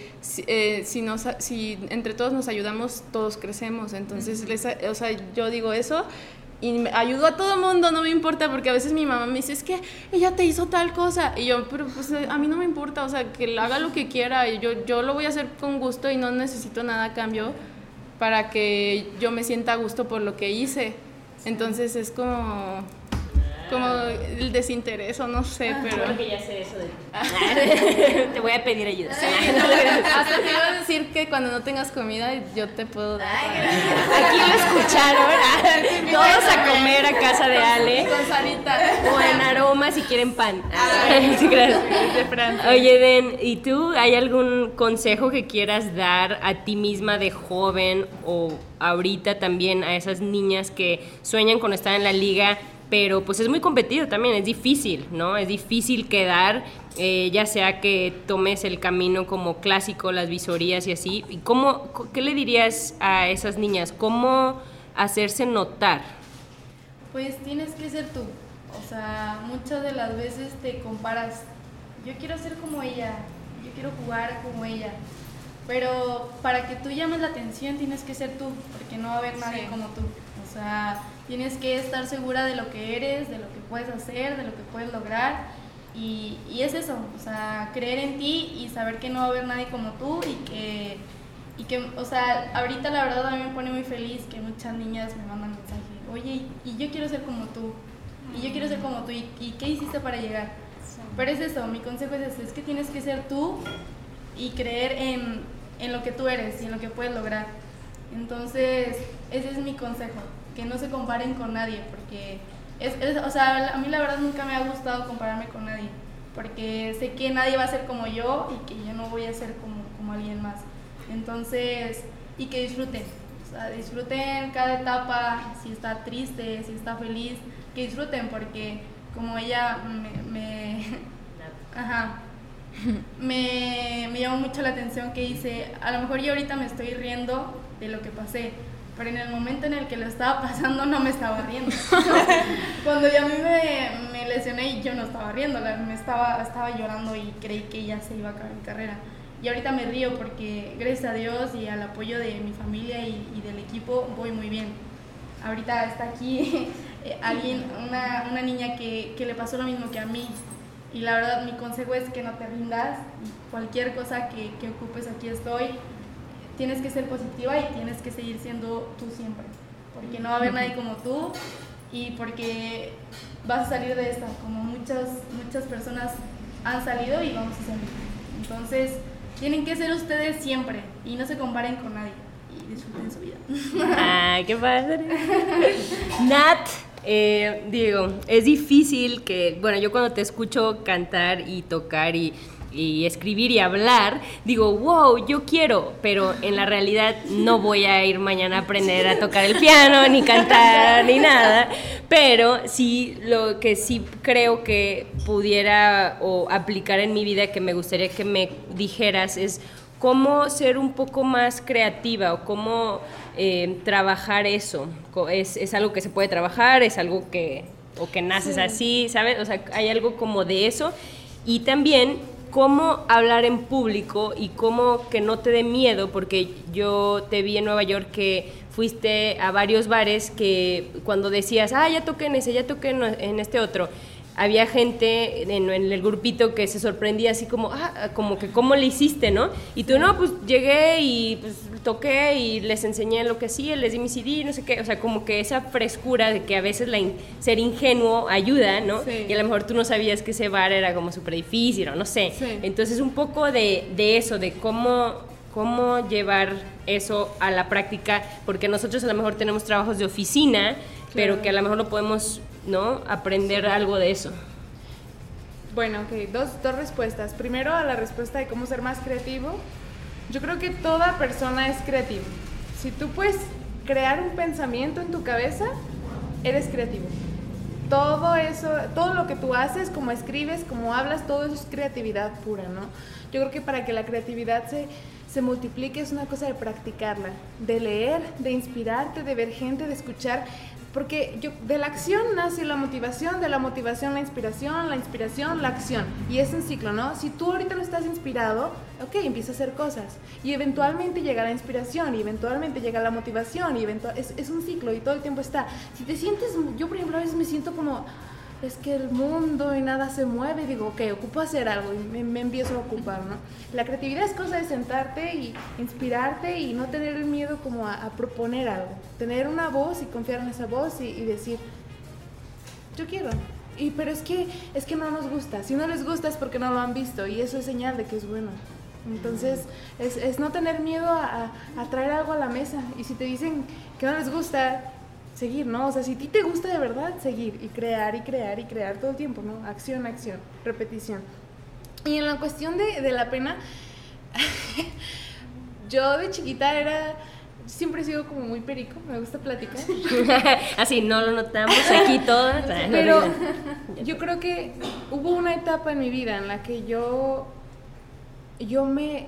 eh, si, nos, si entre todos nos ayudamos, todos crecemos. Entonces, o sea, yo digo eso y me- ayudo a todo mundo, no me importa, porque a veces mi mamá me dice, es que ella te hizo tal cosa, y yo, pero pues eh, a mí no me importa, o sea, que haga lo que quiera, y yo, yo lo voy a hacer con gusto y no necesito nada a cambio para que yo me sienta a gusto por lo que hice. Entonces es como, como el desinterés, o no sé, pero...
Creo que ya sé eso de Te voy a pedir ayuda.
Hasta te iba a decir que cuando no tengas comida, yo te puedo dar.
Aquí lo escucharon. Todos a comer a casa de Ale.
Con Sarita.
O en aroma si quieren pan. Sí, claro. Oye, Den, ¿y tú hay algún consejo que quieras dar a ti misma de joven o ahorita también a esas niñas que sueñan con estar en la liga? Pero pues es muy competido también, es difícil, ¿no? Es difícil quedar, eh, ya sea que tomes el camino como clásico, las visorías y así. ¿Y cómo, ¿Qué le dirías a esas niñas? ¿Cómo hacerse notar?
Pues tienes que ser tú. O sea, muchas de las veces te comparas. Yo quiero ser como ella, yo quiero jugar como ella. Pero para que tú llames la atención tienes que ser tú, porque no va a haber nadie
Sí.
como tú. O sea, tienes que estar segura de lo que eres, de lo que puedes hacer, de lo que puedes lograr. Y, y es eso, o sea, creer en ti y saber que no va a haber nadie como tú y que, y que, o sea, ahorita la verdad a mí me pone muy feliz que muchas niñas me mandan mensaje, oye, y yo quiero ser como tú, y yo quiero ser como tú, ¿y, y qué hiciste para llegar? Pero es eso, mi consejo es eso, es que tienes que ser tú y creer en, en lo que tú eres y en lo que puedes lograr. Entonces, ese es mi consejo, que no se comparen con nadie, porque, es, es- o sea, a mí la verdad nunca me ha gustado compararme con nadie, porque sé que nadie va a ser como yo y que yo no voy a ser como, como alguien más. Entonces, y que disfruten, o sea, disfruten cada etapa, si está triste, si está feliz, que disfruten, porque como ella me... me ajá, me, me llamó mucho la atención que dice, a lo mejor yo ahorita me estoy riendo de lo que pasé, pero en el momento en el que lo estaba pasando no me estaba riendo. Cuando yo a mí me, me lesioné yo no estaba riendo, me estaba, estaba llorando y creí que ya se iba a acabar mi carrera. Y ahorita me río porque gracias a Dios y al apoyo de mi familia y, y del equipo voy muy bien. Ahorita está aquí eh, alguien, una, una niña que, que le pasó lo mismo que a mí. Y la verdad, mi consejo es que no te rindas. y Cualquier cosa que, que ocupes, aquí estoy. Tienes que ser positiva y tienes que seguir siendo tú siempre. Porque no va a haber nadie como tú y porque vas a salir de esta, como muchas, muchas personas han salido y vamos a salir. Entonces, tienen que ser ustedes siempre y no se comparen con nadie y disfruten su vida.
Ay, qué padre. Nat, eh, Diego, es difícil que, bueno, yo cuando te escucho cantar y tocar y, y escribir y hablar, digo, wow, yo quiero, pero en la realidad no voy a ir mañana a aprender a tocar el piano, ni cantar, ni nada. Pero sí, lo que sí creo que pudiera o aplicar en mi vida, que me gustaría que me dijeras, es cómo ser un poco más creativa o cómo eh, trabajar eso. Es, es algo que se puede trabajar, es algo que, o que naces
Sí.
así, ¿sabes? O sea, hay algo como de eso. Y también cómo hablar en público y cómo que no te dé miedo, porque yo te vi en Nueva York que fuiste a varios bares que cuando decías, ah, ya toqué en ese, ya toqué en, este otro, había gente en, en el grupito que se sorprendía así como, ah, como que cómo le hiciste, ¿no? Y tú, no, pues llegué y pues, toqué y les enseñé lo que hacía, les di mi CD, no sé qué, o sea, como que esa frescura de que a veces la in- ser ingenuo ayuda, ¿no?
Sí.
Y a lo mejor tú no sabías que ese bar era como súper difícil o no sé.
Sí.
Entonces un poco de, de eso, de cómo, cómo llevar eso a la práctica, porque nosotros a lo mejor tenemos trabajos de oficina, pero que a lo mejor no podemos, ¿no? Aprender algo de eso.
Bueno, ok, dos, dos respuestas. Primero a la respuesta de cómo ser más creativo. Yo creo que toda persona es creativa. Si tú puedes crear un pensamiento en tu cabeza, eres creativo. Todo eso, todo lo que tú haces, como escribes, como hablas, todo eso es creatividad pura, ¿no? Yo creo que para que la creatividad se, se multiplique es una cosa de practicarla, de leer, de inspirarte, de ver gente, de escuchar porque de la acción nace la motivación, de la motivación la inspiración, la inspiración la acción. Y es un ciclo, ¿no? Si tú ahorita no estás inspirado, ok, empieza a hacer cosas. Y eventualmente llega la inspiración, y eventualmente llega la motivación, y eventual, es, es un ciclo y todo el tiempo está. Si te sientes, yo por ejemplo a veces me siento como es que el mundo y nada se mueve, digo, ok, ocupo hacer algo y me, me, empiezo a ocupar, ¿no? La creatividad es cosa de sentarte y inspirarte y no tener el miedo como a, proponer algo, tener una voz y confiar en esa voz y, decir, yo quiero. Y, pero es que, es que no nos gusta, si no les gusta es porque no lo han visto y eso es señal de que es bueno. Entonces, es, es no tener miedo a, a traer algo a la mesa y si te dicen que no les gusta, seguir, ¿no? O sea, si a ti te gusta de verdad, seguir y crear y crear y crear todo el tiempo, ¿no? Acción, acción, repetición. Y en la cuestión de, de la pena, yo de chiquita era, siempre he sido como muy perico, me gusta platicar.
Así, no lo notamos aquí todas.
Pero yo creo que hubo una etapa en mi vida en la que yo, yo me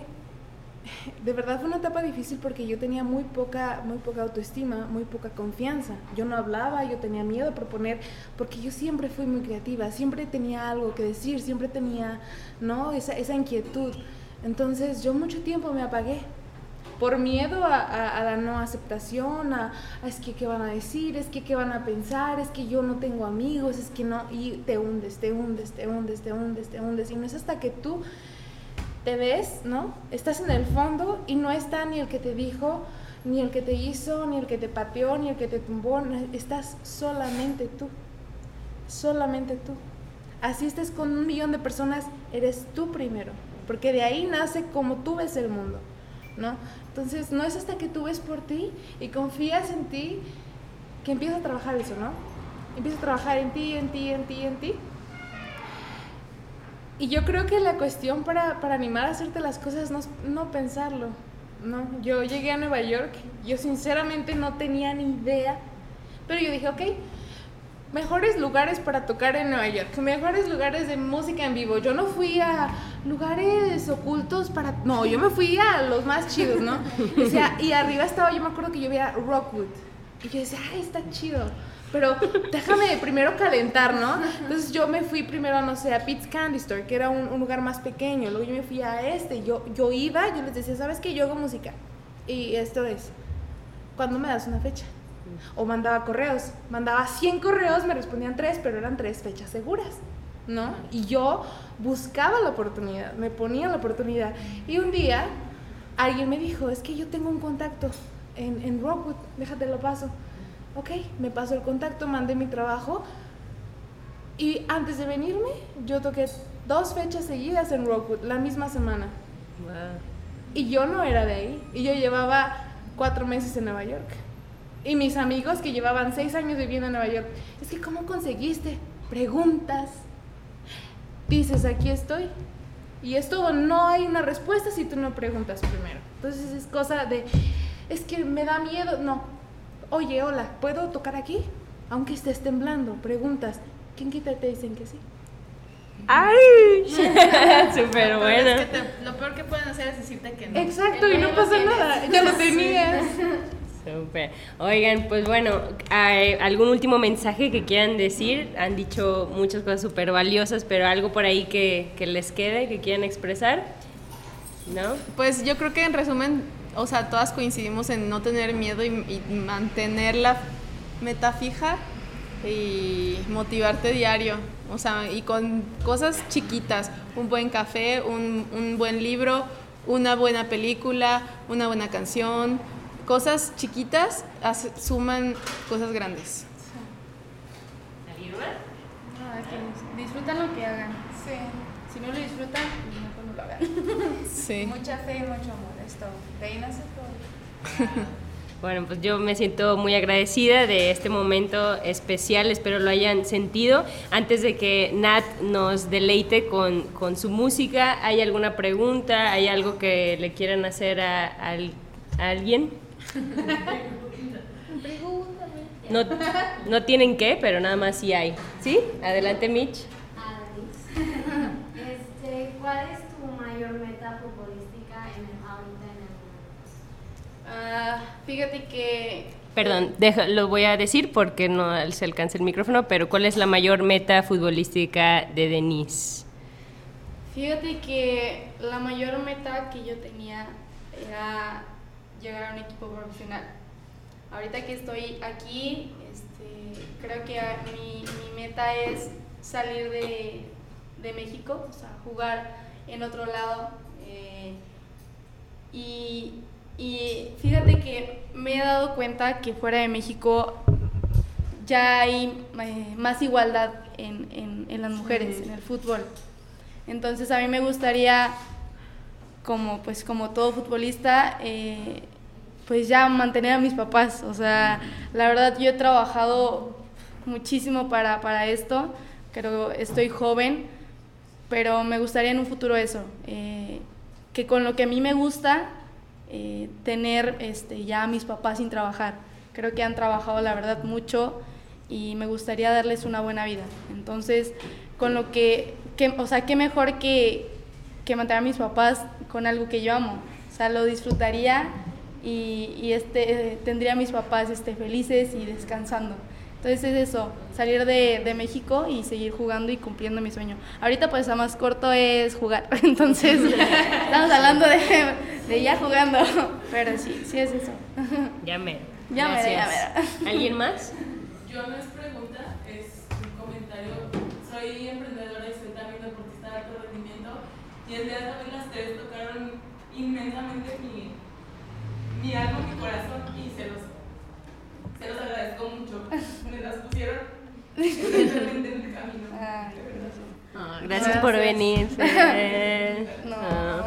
de verdad fue una etapa difícil porque yo tenía muy poca, muy poca autoestima, muy poca confianza. Yo no hablaba, yo tenía miedo de proponer, porque yo siempre fui muy creativa, siempre tenía algo que decir, siempre tenía, ¿no? Esa, esa inquietud. Entonces yo mucho tiempo me apagué por miedo a, a, a la no aceptación, a, a, es que qué van a decir, es que qué van a pensar, es que yo no tengo amigos, es que no, y te hundes, te hundes, te hundes, te hundes, te hundes, y no es hasta que tú te ves, ¿no? Estás en el fondo y no está ni el que te dijo, ni el que te hizo, ni el que te pateó, ni el que te tumbó, estás solamente tú, solamente tú. Así estés con un millón de personas, eres tú primero, porque de ahí nace como tú ves el mundo, ¿no? Entonces, no es hasta que tú ves por ti y confías en ti que empiezas a trabajar eso, ¿no? Empiezas a trabajar en ti, en ti, en ti, en ti. Y yo creo que la cuestión para, para animar a hacerte las cosas no no pensarlo. No, yo llegué a Nueva York, yo sinceramente no tenía ni idea, pero yo dije, ok, mejores lugares para tocar en Nueva York, mejores lugares de música en vivo. Yo no fui a lugares ocultos para... No, yo me fui a los más chidos, ¿no? O sea, y arriba estaba, yo me acuerdo que yo veía Rockwood. Y yo decía, ay, está chido pero déjame primero calentar, ¿no? Entonces yo me fui primero, no sé, a Pete's Candy Store, que era un, lugar más pequeño, luego yo me fui a este, yo, yo iba, yo les decía, ¿sabes qué? Yo hago música, y esto es, ¿cuándo me das una fecha? O mandaba correos, mandaba 100 correos, me respondían tres, pero eran tres fechas seguras, ¿no? Y yo buscaba la oportunidad, me ponía la oportunidad, y un día alguien me dijo, es que yo tengo un contacto en, en Rockwood, déjate lo paso ok, me pasó el contacto, mandé mi trabajo y antes de venirme yo toqué dos fechas seguidas en Rockwood, la misma semana. Wow. Y yo no era de ahí, y yo llevaba cuatro meses en Nueva York. Y mis amigos que llevaban seis años viviendo en Nueva York, es que ¿cómo conseguiste? Preguntas. Dices, aquí estoy. Y es todo, no hay una respuesta si tú no preguntas primero. Entonces es cosa de, es que me da miedo. No, oye, hola, ¿puedo tocar aquí? Aunque estés temblando, preguntas, ¿quién quita te dicen que sí?
¡Ay! Súper bueno.
Es que te, lo peor que pueden hacer es decirte que no.
Exacto, y no pasa nada, ya lo tenías.
Súper. Oigan, pues bueno, ¿hay ¿algún último mensaje que quieran decir? Han dicho muchas cosas súper valiosas, pero algo por ahí que, que les quede, que quieran expresar. ¿No?
Pues yo creo que en resumen o sea, todas coincidimos en no tener miedo y, y, mantener la meta fija y motivarte diario. O sea, y con cosas chiquitas, un buen café, un, un buen libro, una buena película, una buena canción, cosas chiquitas suman cosas grandes.
No, disfrutan lo que hagan. Sí. Si no lo disfrutan, mejor no lo hagan.
Sí.
Mucha fe y mucho amor. De ahí nace todo.
Bueno, pues yo me siento muy agradecida de este momento especial, espero lo hayan sentido. Antes de que Nat nos deleite con, con su música, ¿hay alguna pregunta? ¿Hay algo que le quieran hacer a, a, a alguien? No, no tienen que, pero nada más sí hay. ¿Sí? Adelante, Mitch.
Este, ¿Cuál es tu mayor meta
Uh, fíjate que
Perdón, deja- lo voy a decir porque no se alcanza el micrófono, pero ¿cuál es la mayor meta futbolística de Denise?
Fíjate que la mayor meta que yo tenía era llegar a un equipo profesional. Ahorita que estoy aquí, este, creo que mi, mi meta es salir de, de México, o sea, jugar en otro lado. eh, y, y fíjate que me he dado cuenta que fuera de México ya hay eh, más igualdad en, en- en las mujeres, en el fútbol. Entonces a mí me gustaría, como pues como todo futbolista, eh, pues ya mantener a mis papás. O sea, la verdad yo he trabajado muchísimo para, para esto, creo estoy joven, pero me gustaría en un futuro eso, eh, que con lo que a mí me gusta, eh, tener este, ya a mis papás sin trabajar. Creo que han trabajado la verdad mucho y me gustaría darles una buena vida. Entonces, con lo que, que o sea, qué mejor que, que mantener a mis papás con algo que yo amo. O sea, lo disfrutaría y, y este, tendría a mis papás este, felices y descansando. Entonces es eso, salir de, de México y seguir jugando y cumpliendo mi sueño. Ahorita pues a más corto es jugar, entonces estamos hablando de, de ya jugando, pero sí, sí es eso.
Ya me.
Ya mero.
¿Alguien más?
Yo no es pregunta, es un comentario. Soy emprendedora y soy también deportista de alto rendimiento. Y el día de hoy las tres tocaron inmensamente mi, mi alma, mi corazón y se los, se los agradezco mucho. Me las pusieron evidentemente en el camino.
Ah,
Ah, gracias por venir.
No.
Ah.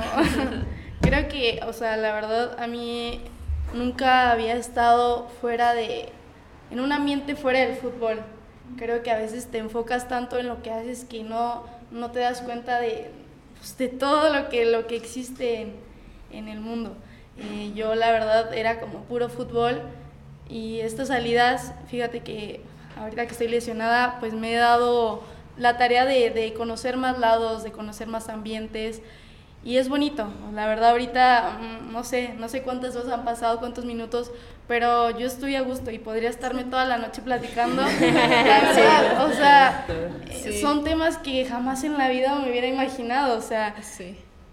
Creo que, o sea, la verdad, a mí nunca había estado fuera de, en un ambiente fuera del fútbol. Creo que a veces te enfocas tanto en lo que haces que no, no te das cuenta de, pues, de todo lo que, lo que existe en, en el mundo. Eh, yo, la verdad, era como puro fútbol y estas salidas, fíjate que ahorita que estoy lesionada, pues me he dado la tarea de, de conocer más lados, de conocer más ambientes. Y es bonito, la verdad ahorita mm, no sé, no sé cuántas horas han pasado, cuántos minutos, pero yo estoy a gusto y podría estarme toda la noche platicando. La verdad, o sea, son temas que jamás en la vida me hubiera imaginado, o sea,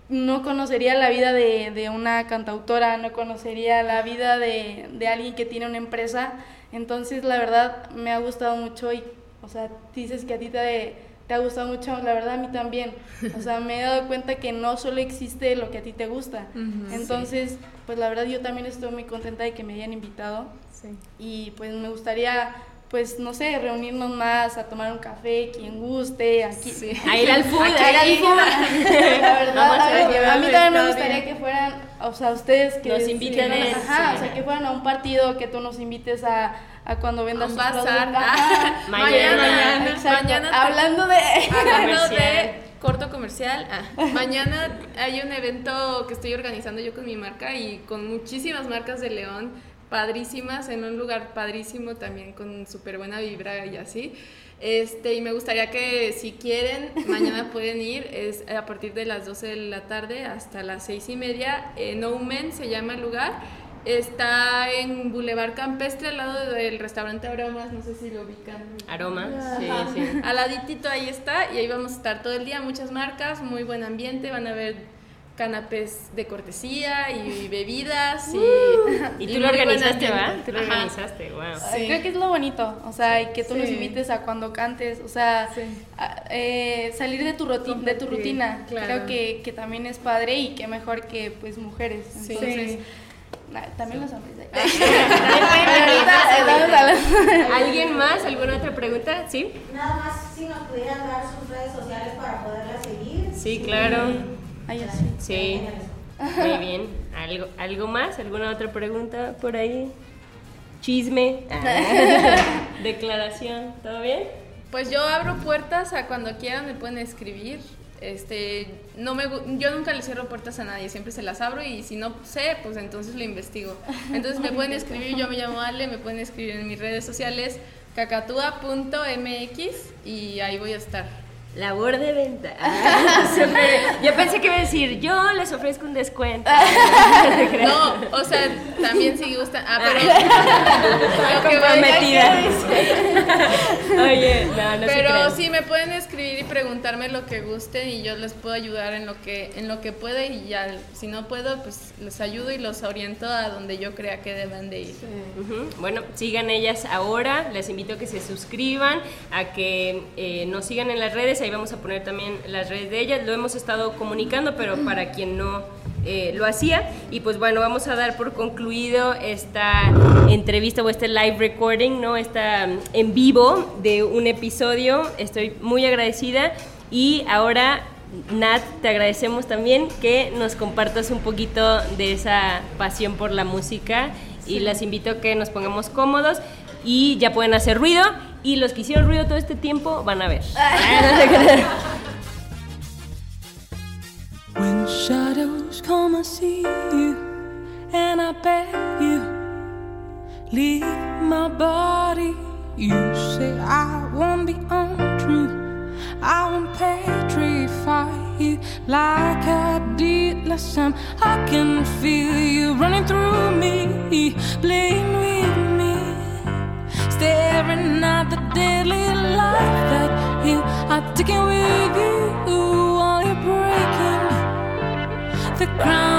no conocería la vida de, de una cantautora, no conocería la vida de, de alguien que tiene una empresa, entonces la verdad me ha gustado mucho y, o sea, dices que a ti te, te ha gustado mucho, la verdad a mí también, o sea, me he dado cuenta que no solo existe lo que a ti te gusta, entonces, pues la verdad yo también estoy muy contenta de que me hayan invitado. Y pues me gustaría pues no sé, reunirnos más, a tomar un café, quien guste, aquí.
A ir al food,
A ir al food. La verdad,
Vamos a
ver, mí también me gustaría que fueran, o sea, ustedes que
Nos inviten a-
ajá,
sí.
o sea, que fueran a un partido, que tú nos invites a, a cuando vendas
un bazar.
Mañana.
Mañana, mañana
Hablando de
Hablando de corto comercial, ah, mañana hay un evento que estoy organizando yo con mi marca y con muchísimas marcas de León, padrísimas, en un lugar padrísimo también con súper buena vibra y así. Este, y me gustaría que si quieren, mañana pueden ir, es a partir de las 12 de la tarde hasta las 6 y media. Eh, no Men se llama el lugar. Está en Boulevard Campestre, al lado del restaurante Aromas, no sé si lo ubican.
Aroma, sí,
Ajá.
sí.
Al laditito ahí está y ahí vamos a estar todo el día, muchas marcas, muy buen ambiente, van a ver canapés de cortesía y bebidas y,
Y tú lo organizaste. ¿va? Tú lo
Ajá.
organizaste, wow.
Creo que es lo bonito, o sea, y que tú nos
Sí.
invites a cuando cantes, o sea, a- eh, salir de tu, ruti- de tu rutina.
claro.
Creo que, que también es padre y que mejor que pues mujeres.
Sí.
Entonces,
Sí.
na- también los hombres.
¿Alguien más? ¿Alguna otra pregunta? ¿Sí?
Nada más si nos pudieran dar sus redes sociales para poderlas seguir.
Sí, claro.
Ay, así.
Sí. Muy bien. ¿Algo, ¿Algo más? ¿Alguna otra pregunta por ahí? Chisme. Ah. Declaración. ¿Todo bien?
Pues yo abro puertas a cuando quieran me pueden escribir. Este, no me, yo nunca le cierro puertas a nadie, siempre se las abro y si no sé, pues entonces lo investigo. Entonces me pueden escribir, yo me llamo Ale, me pueden escribir en mis redes sociales cacatúa.mx y ahí voy a estar.
Labor de venta. Súper. yo pensé que iba a decir, yo les ofrezco un descuento.
No, o sea, también si gustan. Ah, pero. que
Comprometida. Oye, no, no
Pero sí me pueden escribir y preguntarme lo que gusten y yo les puedo ayudar en lo que en lo que pueda y ya si no puedo pues les ayudo y los oriento a donde yo crea que deben de ir.
Bueno, sigan ellas ahora. Les invito a que se suscriban, a que eh, nos sigan en las redes. Ahí vamos a poner también las redes de ellas. Lo hemos estado comunicando, pero para quien no eh, lo hacía. Y pues bueno, vamos a dar por concluido esta entrevista o este live recording, ¿no? Esta mm, en vivo de un episodio. Estoy muy agradecida. Y ahora Nat, te agradecemos también que nos compartas un poquito de esa pasión por la música y las invito a que nos pongamos cómodos y ya pueden hacer ruido y los que hicieron ruido todo este tiempo van a ver.
When shadows come, I see you, and I beg you, leave my body. You say I won't be untrue, I won't petrify you like I did last time. I can feel you running through me, playing with me, staring at the deadly light that you are taking with you while you're breaking the ground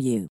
you.